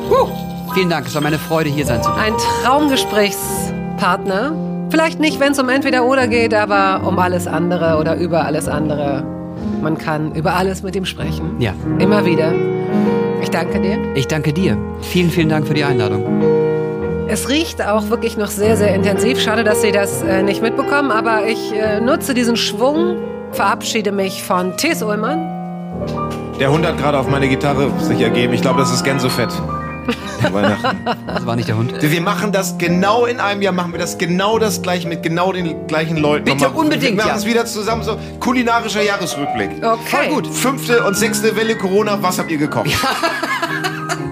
Vielen Dank, es war meine Freude, hier sein zu können. Ein Traumgesprächspartner. Vielleicht nicht, wenn es um entweder oder geht, aber um alles andere oder über alles andere. Man kann über alles mit ihm sprechen. Ja. Immer wieder. Ich danke dir. Ich danke dir. Vielen, vielen Dank für die Einladung. Es riecht auch wirklich noch sehr, sehr intensiv. Schade, dass Sie das äh, nicht mitbekommen, aber ich äh, nutze diesen Schwung, verabschiede mich von T.S. Ullmann. Der Hund hat gerade auf meine Gitarre sich ergeben. Ich glaube, das ist Gänsefett. Weihnachten. Das war nicht der Hund. Wir machen das genau in einem Jahr, machen wir das genau das gleiche mit genau den gleichen Leuten. Bitte Nochmal, unbedingt, Wir machen ja. es wieder zusammen, so kulinarischer Jahresrückblick. Okay. gut. Fünfte und sechste Welle Corona, was habt ihr gekocht?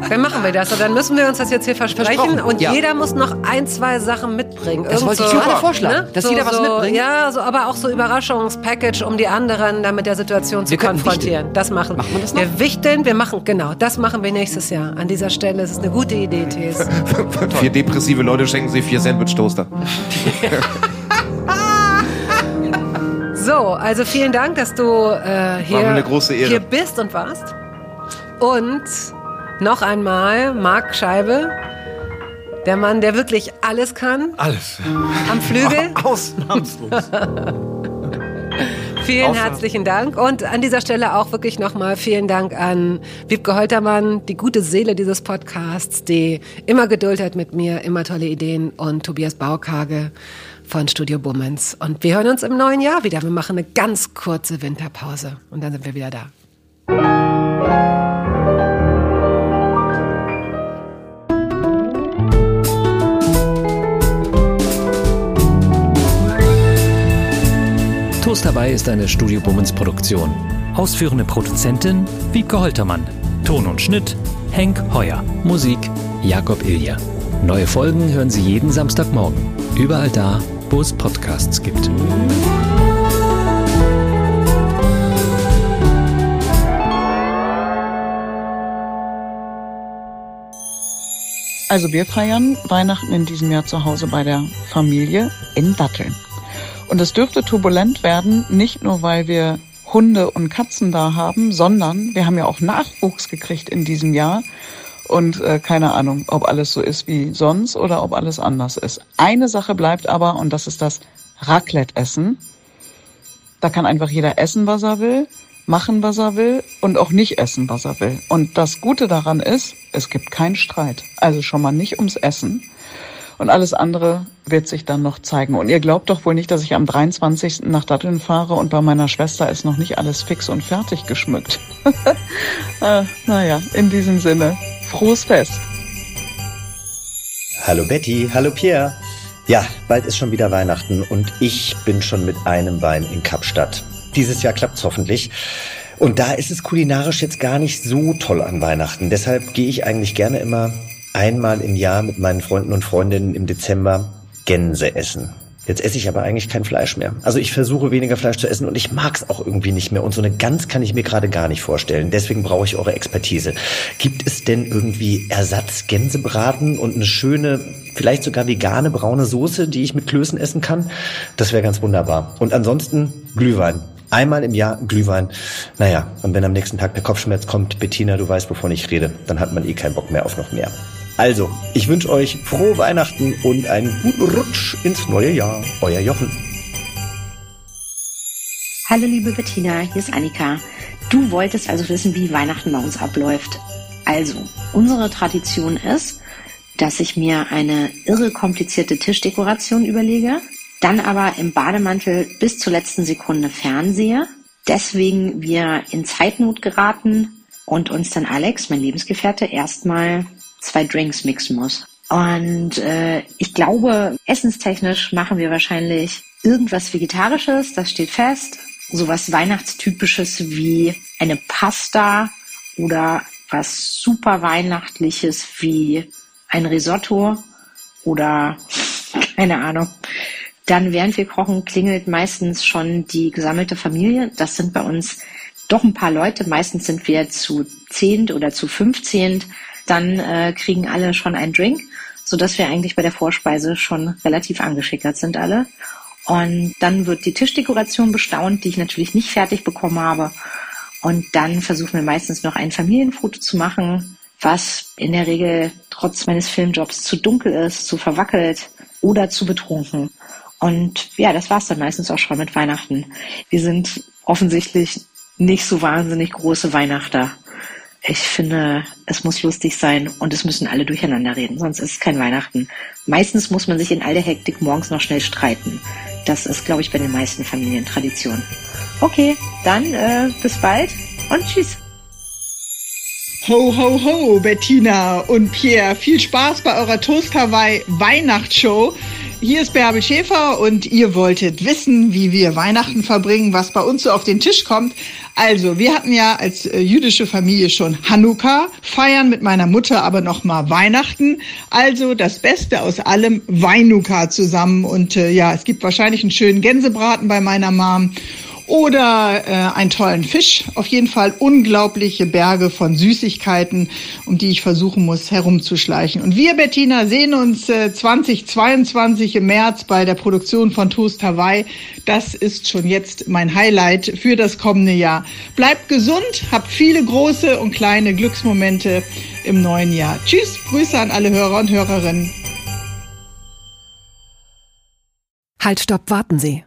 Dann machen wir das. Und dann müssen wir uns das jetzt hier versprechen. Und ja. jeder muss noch ein, zwei Sachen mitbringen. Das Irgend wollte ich so- gerade vorschlagen, dass so, jeder was so, mitbringt. Ja, so, aber auch so Überraschungspackage, um die anderen dann mit der Situation zu konfrontieren. Das machen. Macht man das noch? Wir wichteln, wir machen, genau, das machen wir nächstes Jahr. An dieser Stelle ist es eine gute Idee, Thies. Vier depressive Leute schenken sich vier Sandwich-Toaster. So, also vielen Dank, dass du äh, hier, mir eine große Ehre. hier bist und warst. Und noch einmal Marc Scheibe, der Mann, der wirklich alles kann Alles. am Flügel. Ausnahmslos. Vielen Außer- herzlichen Dank. Und an dieser Stelle auch wirklich nochmal vielen Dank an Wiebke Holtermann, die gute Seele dieses Podcasts, die immer Geduld hat mit mir, immer tolle Ideen und Tobias Baukage von Studio Bummens. Und wir hören uns im neuen Jahr wieder. Wir machen eine ganz kurze Winterpause und dann sind wir wieder da. Toast dabei ist eine Studio Bummens Produktion. Ausführende Produzentin Wiebke Holtermann. Ton und Schnitt Henk Heuer. Musik Jakob Ilja. Neue Folgen hören Sie jeden Samstagmorgen. Überall da, wo es Podcasts gibt. Also wir feiern Weihnachten in diesem Jahr zu Hause bei der Familie in Datteln. Und es dürfte turbulent werden, nicht nur weil wir Hunde und Katzen da haben, sondern wir haben ja auch Nachwuchs gekriegt in diesem Jahr. und äh, keine Ahnung, ob alles so ist wie sonst oder ob alles anders ist. Eine Sache bleibt aber und das ist das Raclette-Essen. Da kann einfach jeder essen, was er will, machen, was er will und auch nicht essen, was er will. Und das Gute daran ist, es gibt keinen Streit. Also schon mal nicht ums Essen. Und alles andere wird sich dann noch zeigen. Und ihr glaubt doch wohl nicht, dass ich am 23. nach Datteln fahre und bei meiner Schwester ist noch nicht alles fix und fertig geschmückt. äh, naja, in diesem Sinne, frohes Fest. Hallo Betty, hallo Pierre. Ja, bald ist schon wieder Weihnachten und ich bin schon mit einem Wein in Kapstadt. Dieses Jahr klappt's hoffentlich. Und da ist es kulinarisch jetzt gar nicht so toll an Weihnachten. Deshalb gehe ich eigentlich gerne immer einmal im Jahr mit meinen Freunden und Freundinnen im Dezember Gänse essen. Jetzt esse ich aber eigentlich kein Fleisch mehr. Also ich versuche weniger Fleisch zu essen und ich mag es auch irgendwie nicht mehr. Und so eine Gans kann ich mir gerade gar nicht vorstellen. Deswegen brauche ich eure Expertise. Gibt es denn irgendwie Ersatz-Gänsebraten und eine schöne, vielleicht sogar vegane braune Soße, die ich mit Klößen essen kann? Das wäre ganz wunderbar. Und ansonsten Glühwein. Einmal im Jahr Glühwein. Naja, und wenn am nächsten Tag der Kopfschmerz kommt, Bettina, du weißt, wovon ich rede, dann hat man eh keinen Bock mehr auf noch mehr. Also, ich wünsche euch frohe Weihnachten und einen guten Rutsch ins neue Jahr. Euer Jochen. Hallo liebe Bettina, hier ist Annika. Du wolltest also wissen, wie Weihnachten bei uns abläuft. Also, unsere Tradition ist, dass ich mir eine irre komplizierte Tischdekoration überlege, dann aber im Bademantel bis zur letzten Sekunde fernsehe, deswegen wir in Zeitnot geraten und uns dann Alex, mein Lebensgefährte, erstmal zwei Drinks mixen muss. Und äh, ich glaube, essenstechnisch machen wir wahrscheinlich irgendwas Vegetarisches, das steht fest. Sowas Weihnachtstypisches wie eine Pasta oder was super Weihnachtliches wie ein Risotto oder keine Ahnung. Dann, während wir kochen, klingelt meistens schon die gesammelte Familie. Das sind bei uns doch ein paar Leute. Meistens sind wir zu zehnt oder zu fünfzehnt dann äh, kriegen alle schon einen Drink, so dass wir eigentlich bei der Vorspeise schon relativ angeschickert sind alle. Und dann wird die Tischdekoration bestaunt, die ich natürlich nicht fertig bekommen habe. Und dann versuchen wir meistens noch ein Familienfoto zu machen, was in der Regel trotz meines Filmjobs zu dunkel ist, zu verwackelt oder zu betrunken. Und ja, das war's dann meistens auch schon mit Weihnachten. Wir sind offensichtlich nicht so wahnsinnig große Weihnachter ich finde, es muss lustig sein und es müssen alle durcheinander reden, sonst ist es kein Weihnachten. Meistens muss man sich in all der Hektik morgens noch schnell streiten. Das ist, glaube ich, bei den meisten Familien Tradition. Okay, dann äh, bis bald und tschüss. Ho, ho, ho, Bettina und Pierre. Viel Spaß bei eurer Toast Hawaii Weihnachtsshow. Hier ist Bärbel Schäfer und ihr wolltet wissen, wie wir Weihnachten verbringen, was bei uns so auf den Tisch kommt. Also, wir hatten ja als äh, jüdische Familie schon Hanukkah, feiern mit meiner Mutter aber noch mal Weihnachten. Also das Beste aus allem Weinukkah zusammen und äh, ja, es gibt wahrscheinlich einen schönen Gänsebraten bei meiner Mom oder äh, einen tollen Fisch. Auf jeden Fall unglaubliche Berge von Süßigkeiten, um die ich versuchen muss herumzuschleichen. Und wir, Bettina, sehen uns äh, 2022 im März bei der Produktion von Toast Hawaii. Das ist schon jetzt mein Highlight für das kommende Jahr. Bleibt gesund, habt viele große und kleine Glücksmomente im neuen Jahr. Tschüss, Grüße an alle Hörer und Hörerinnen. Halt, stopp, warten Sie.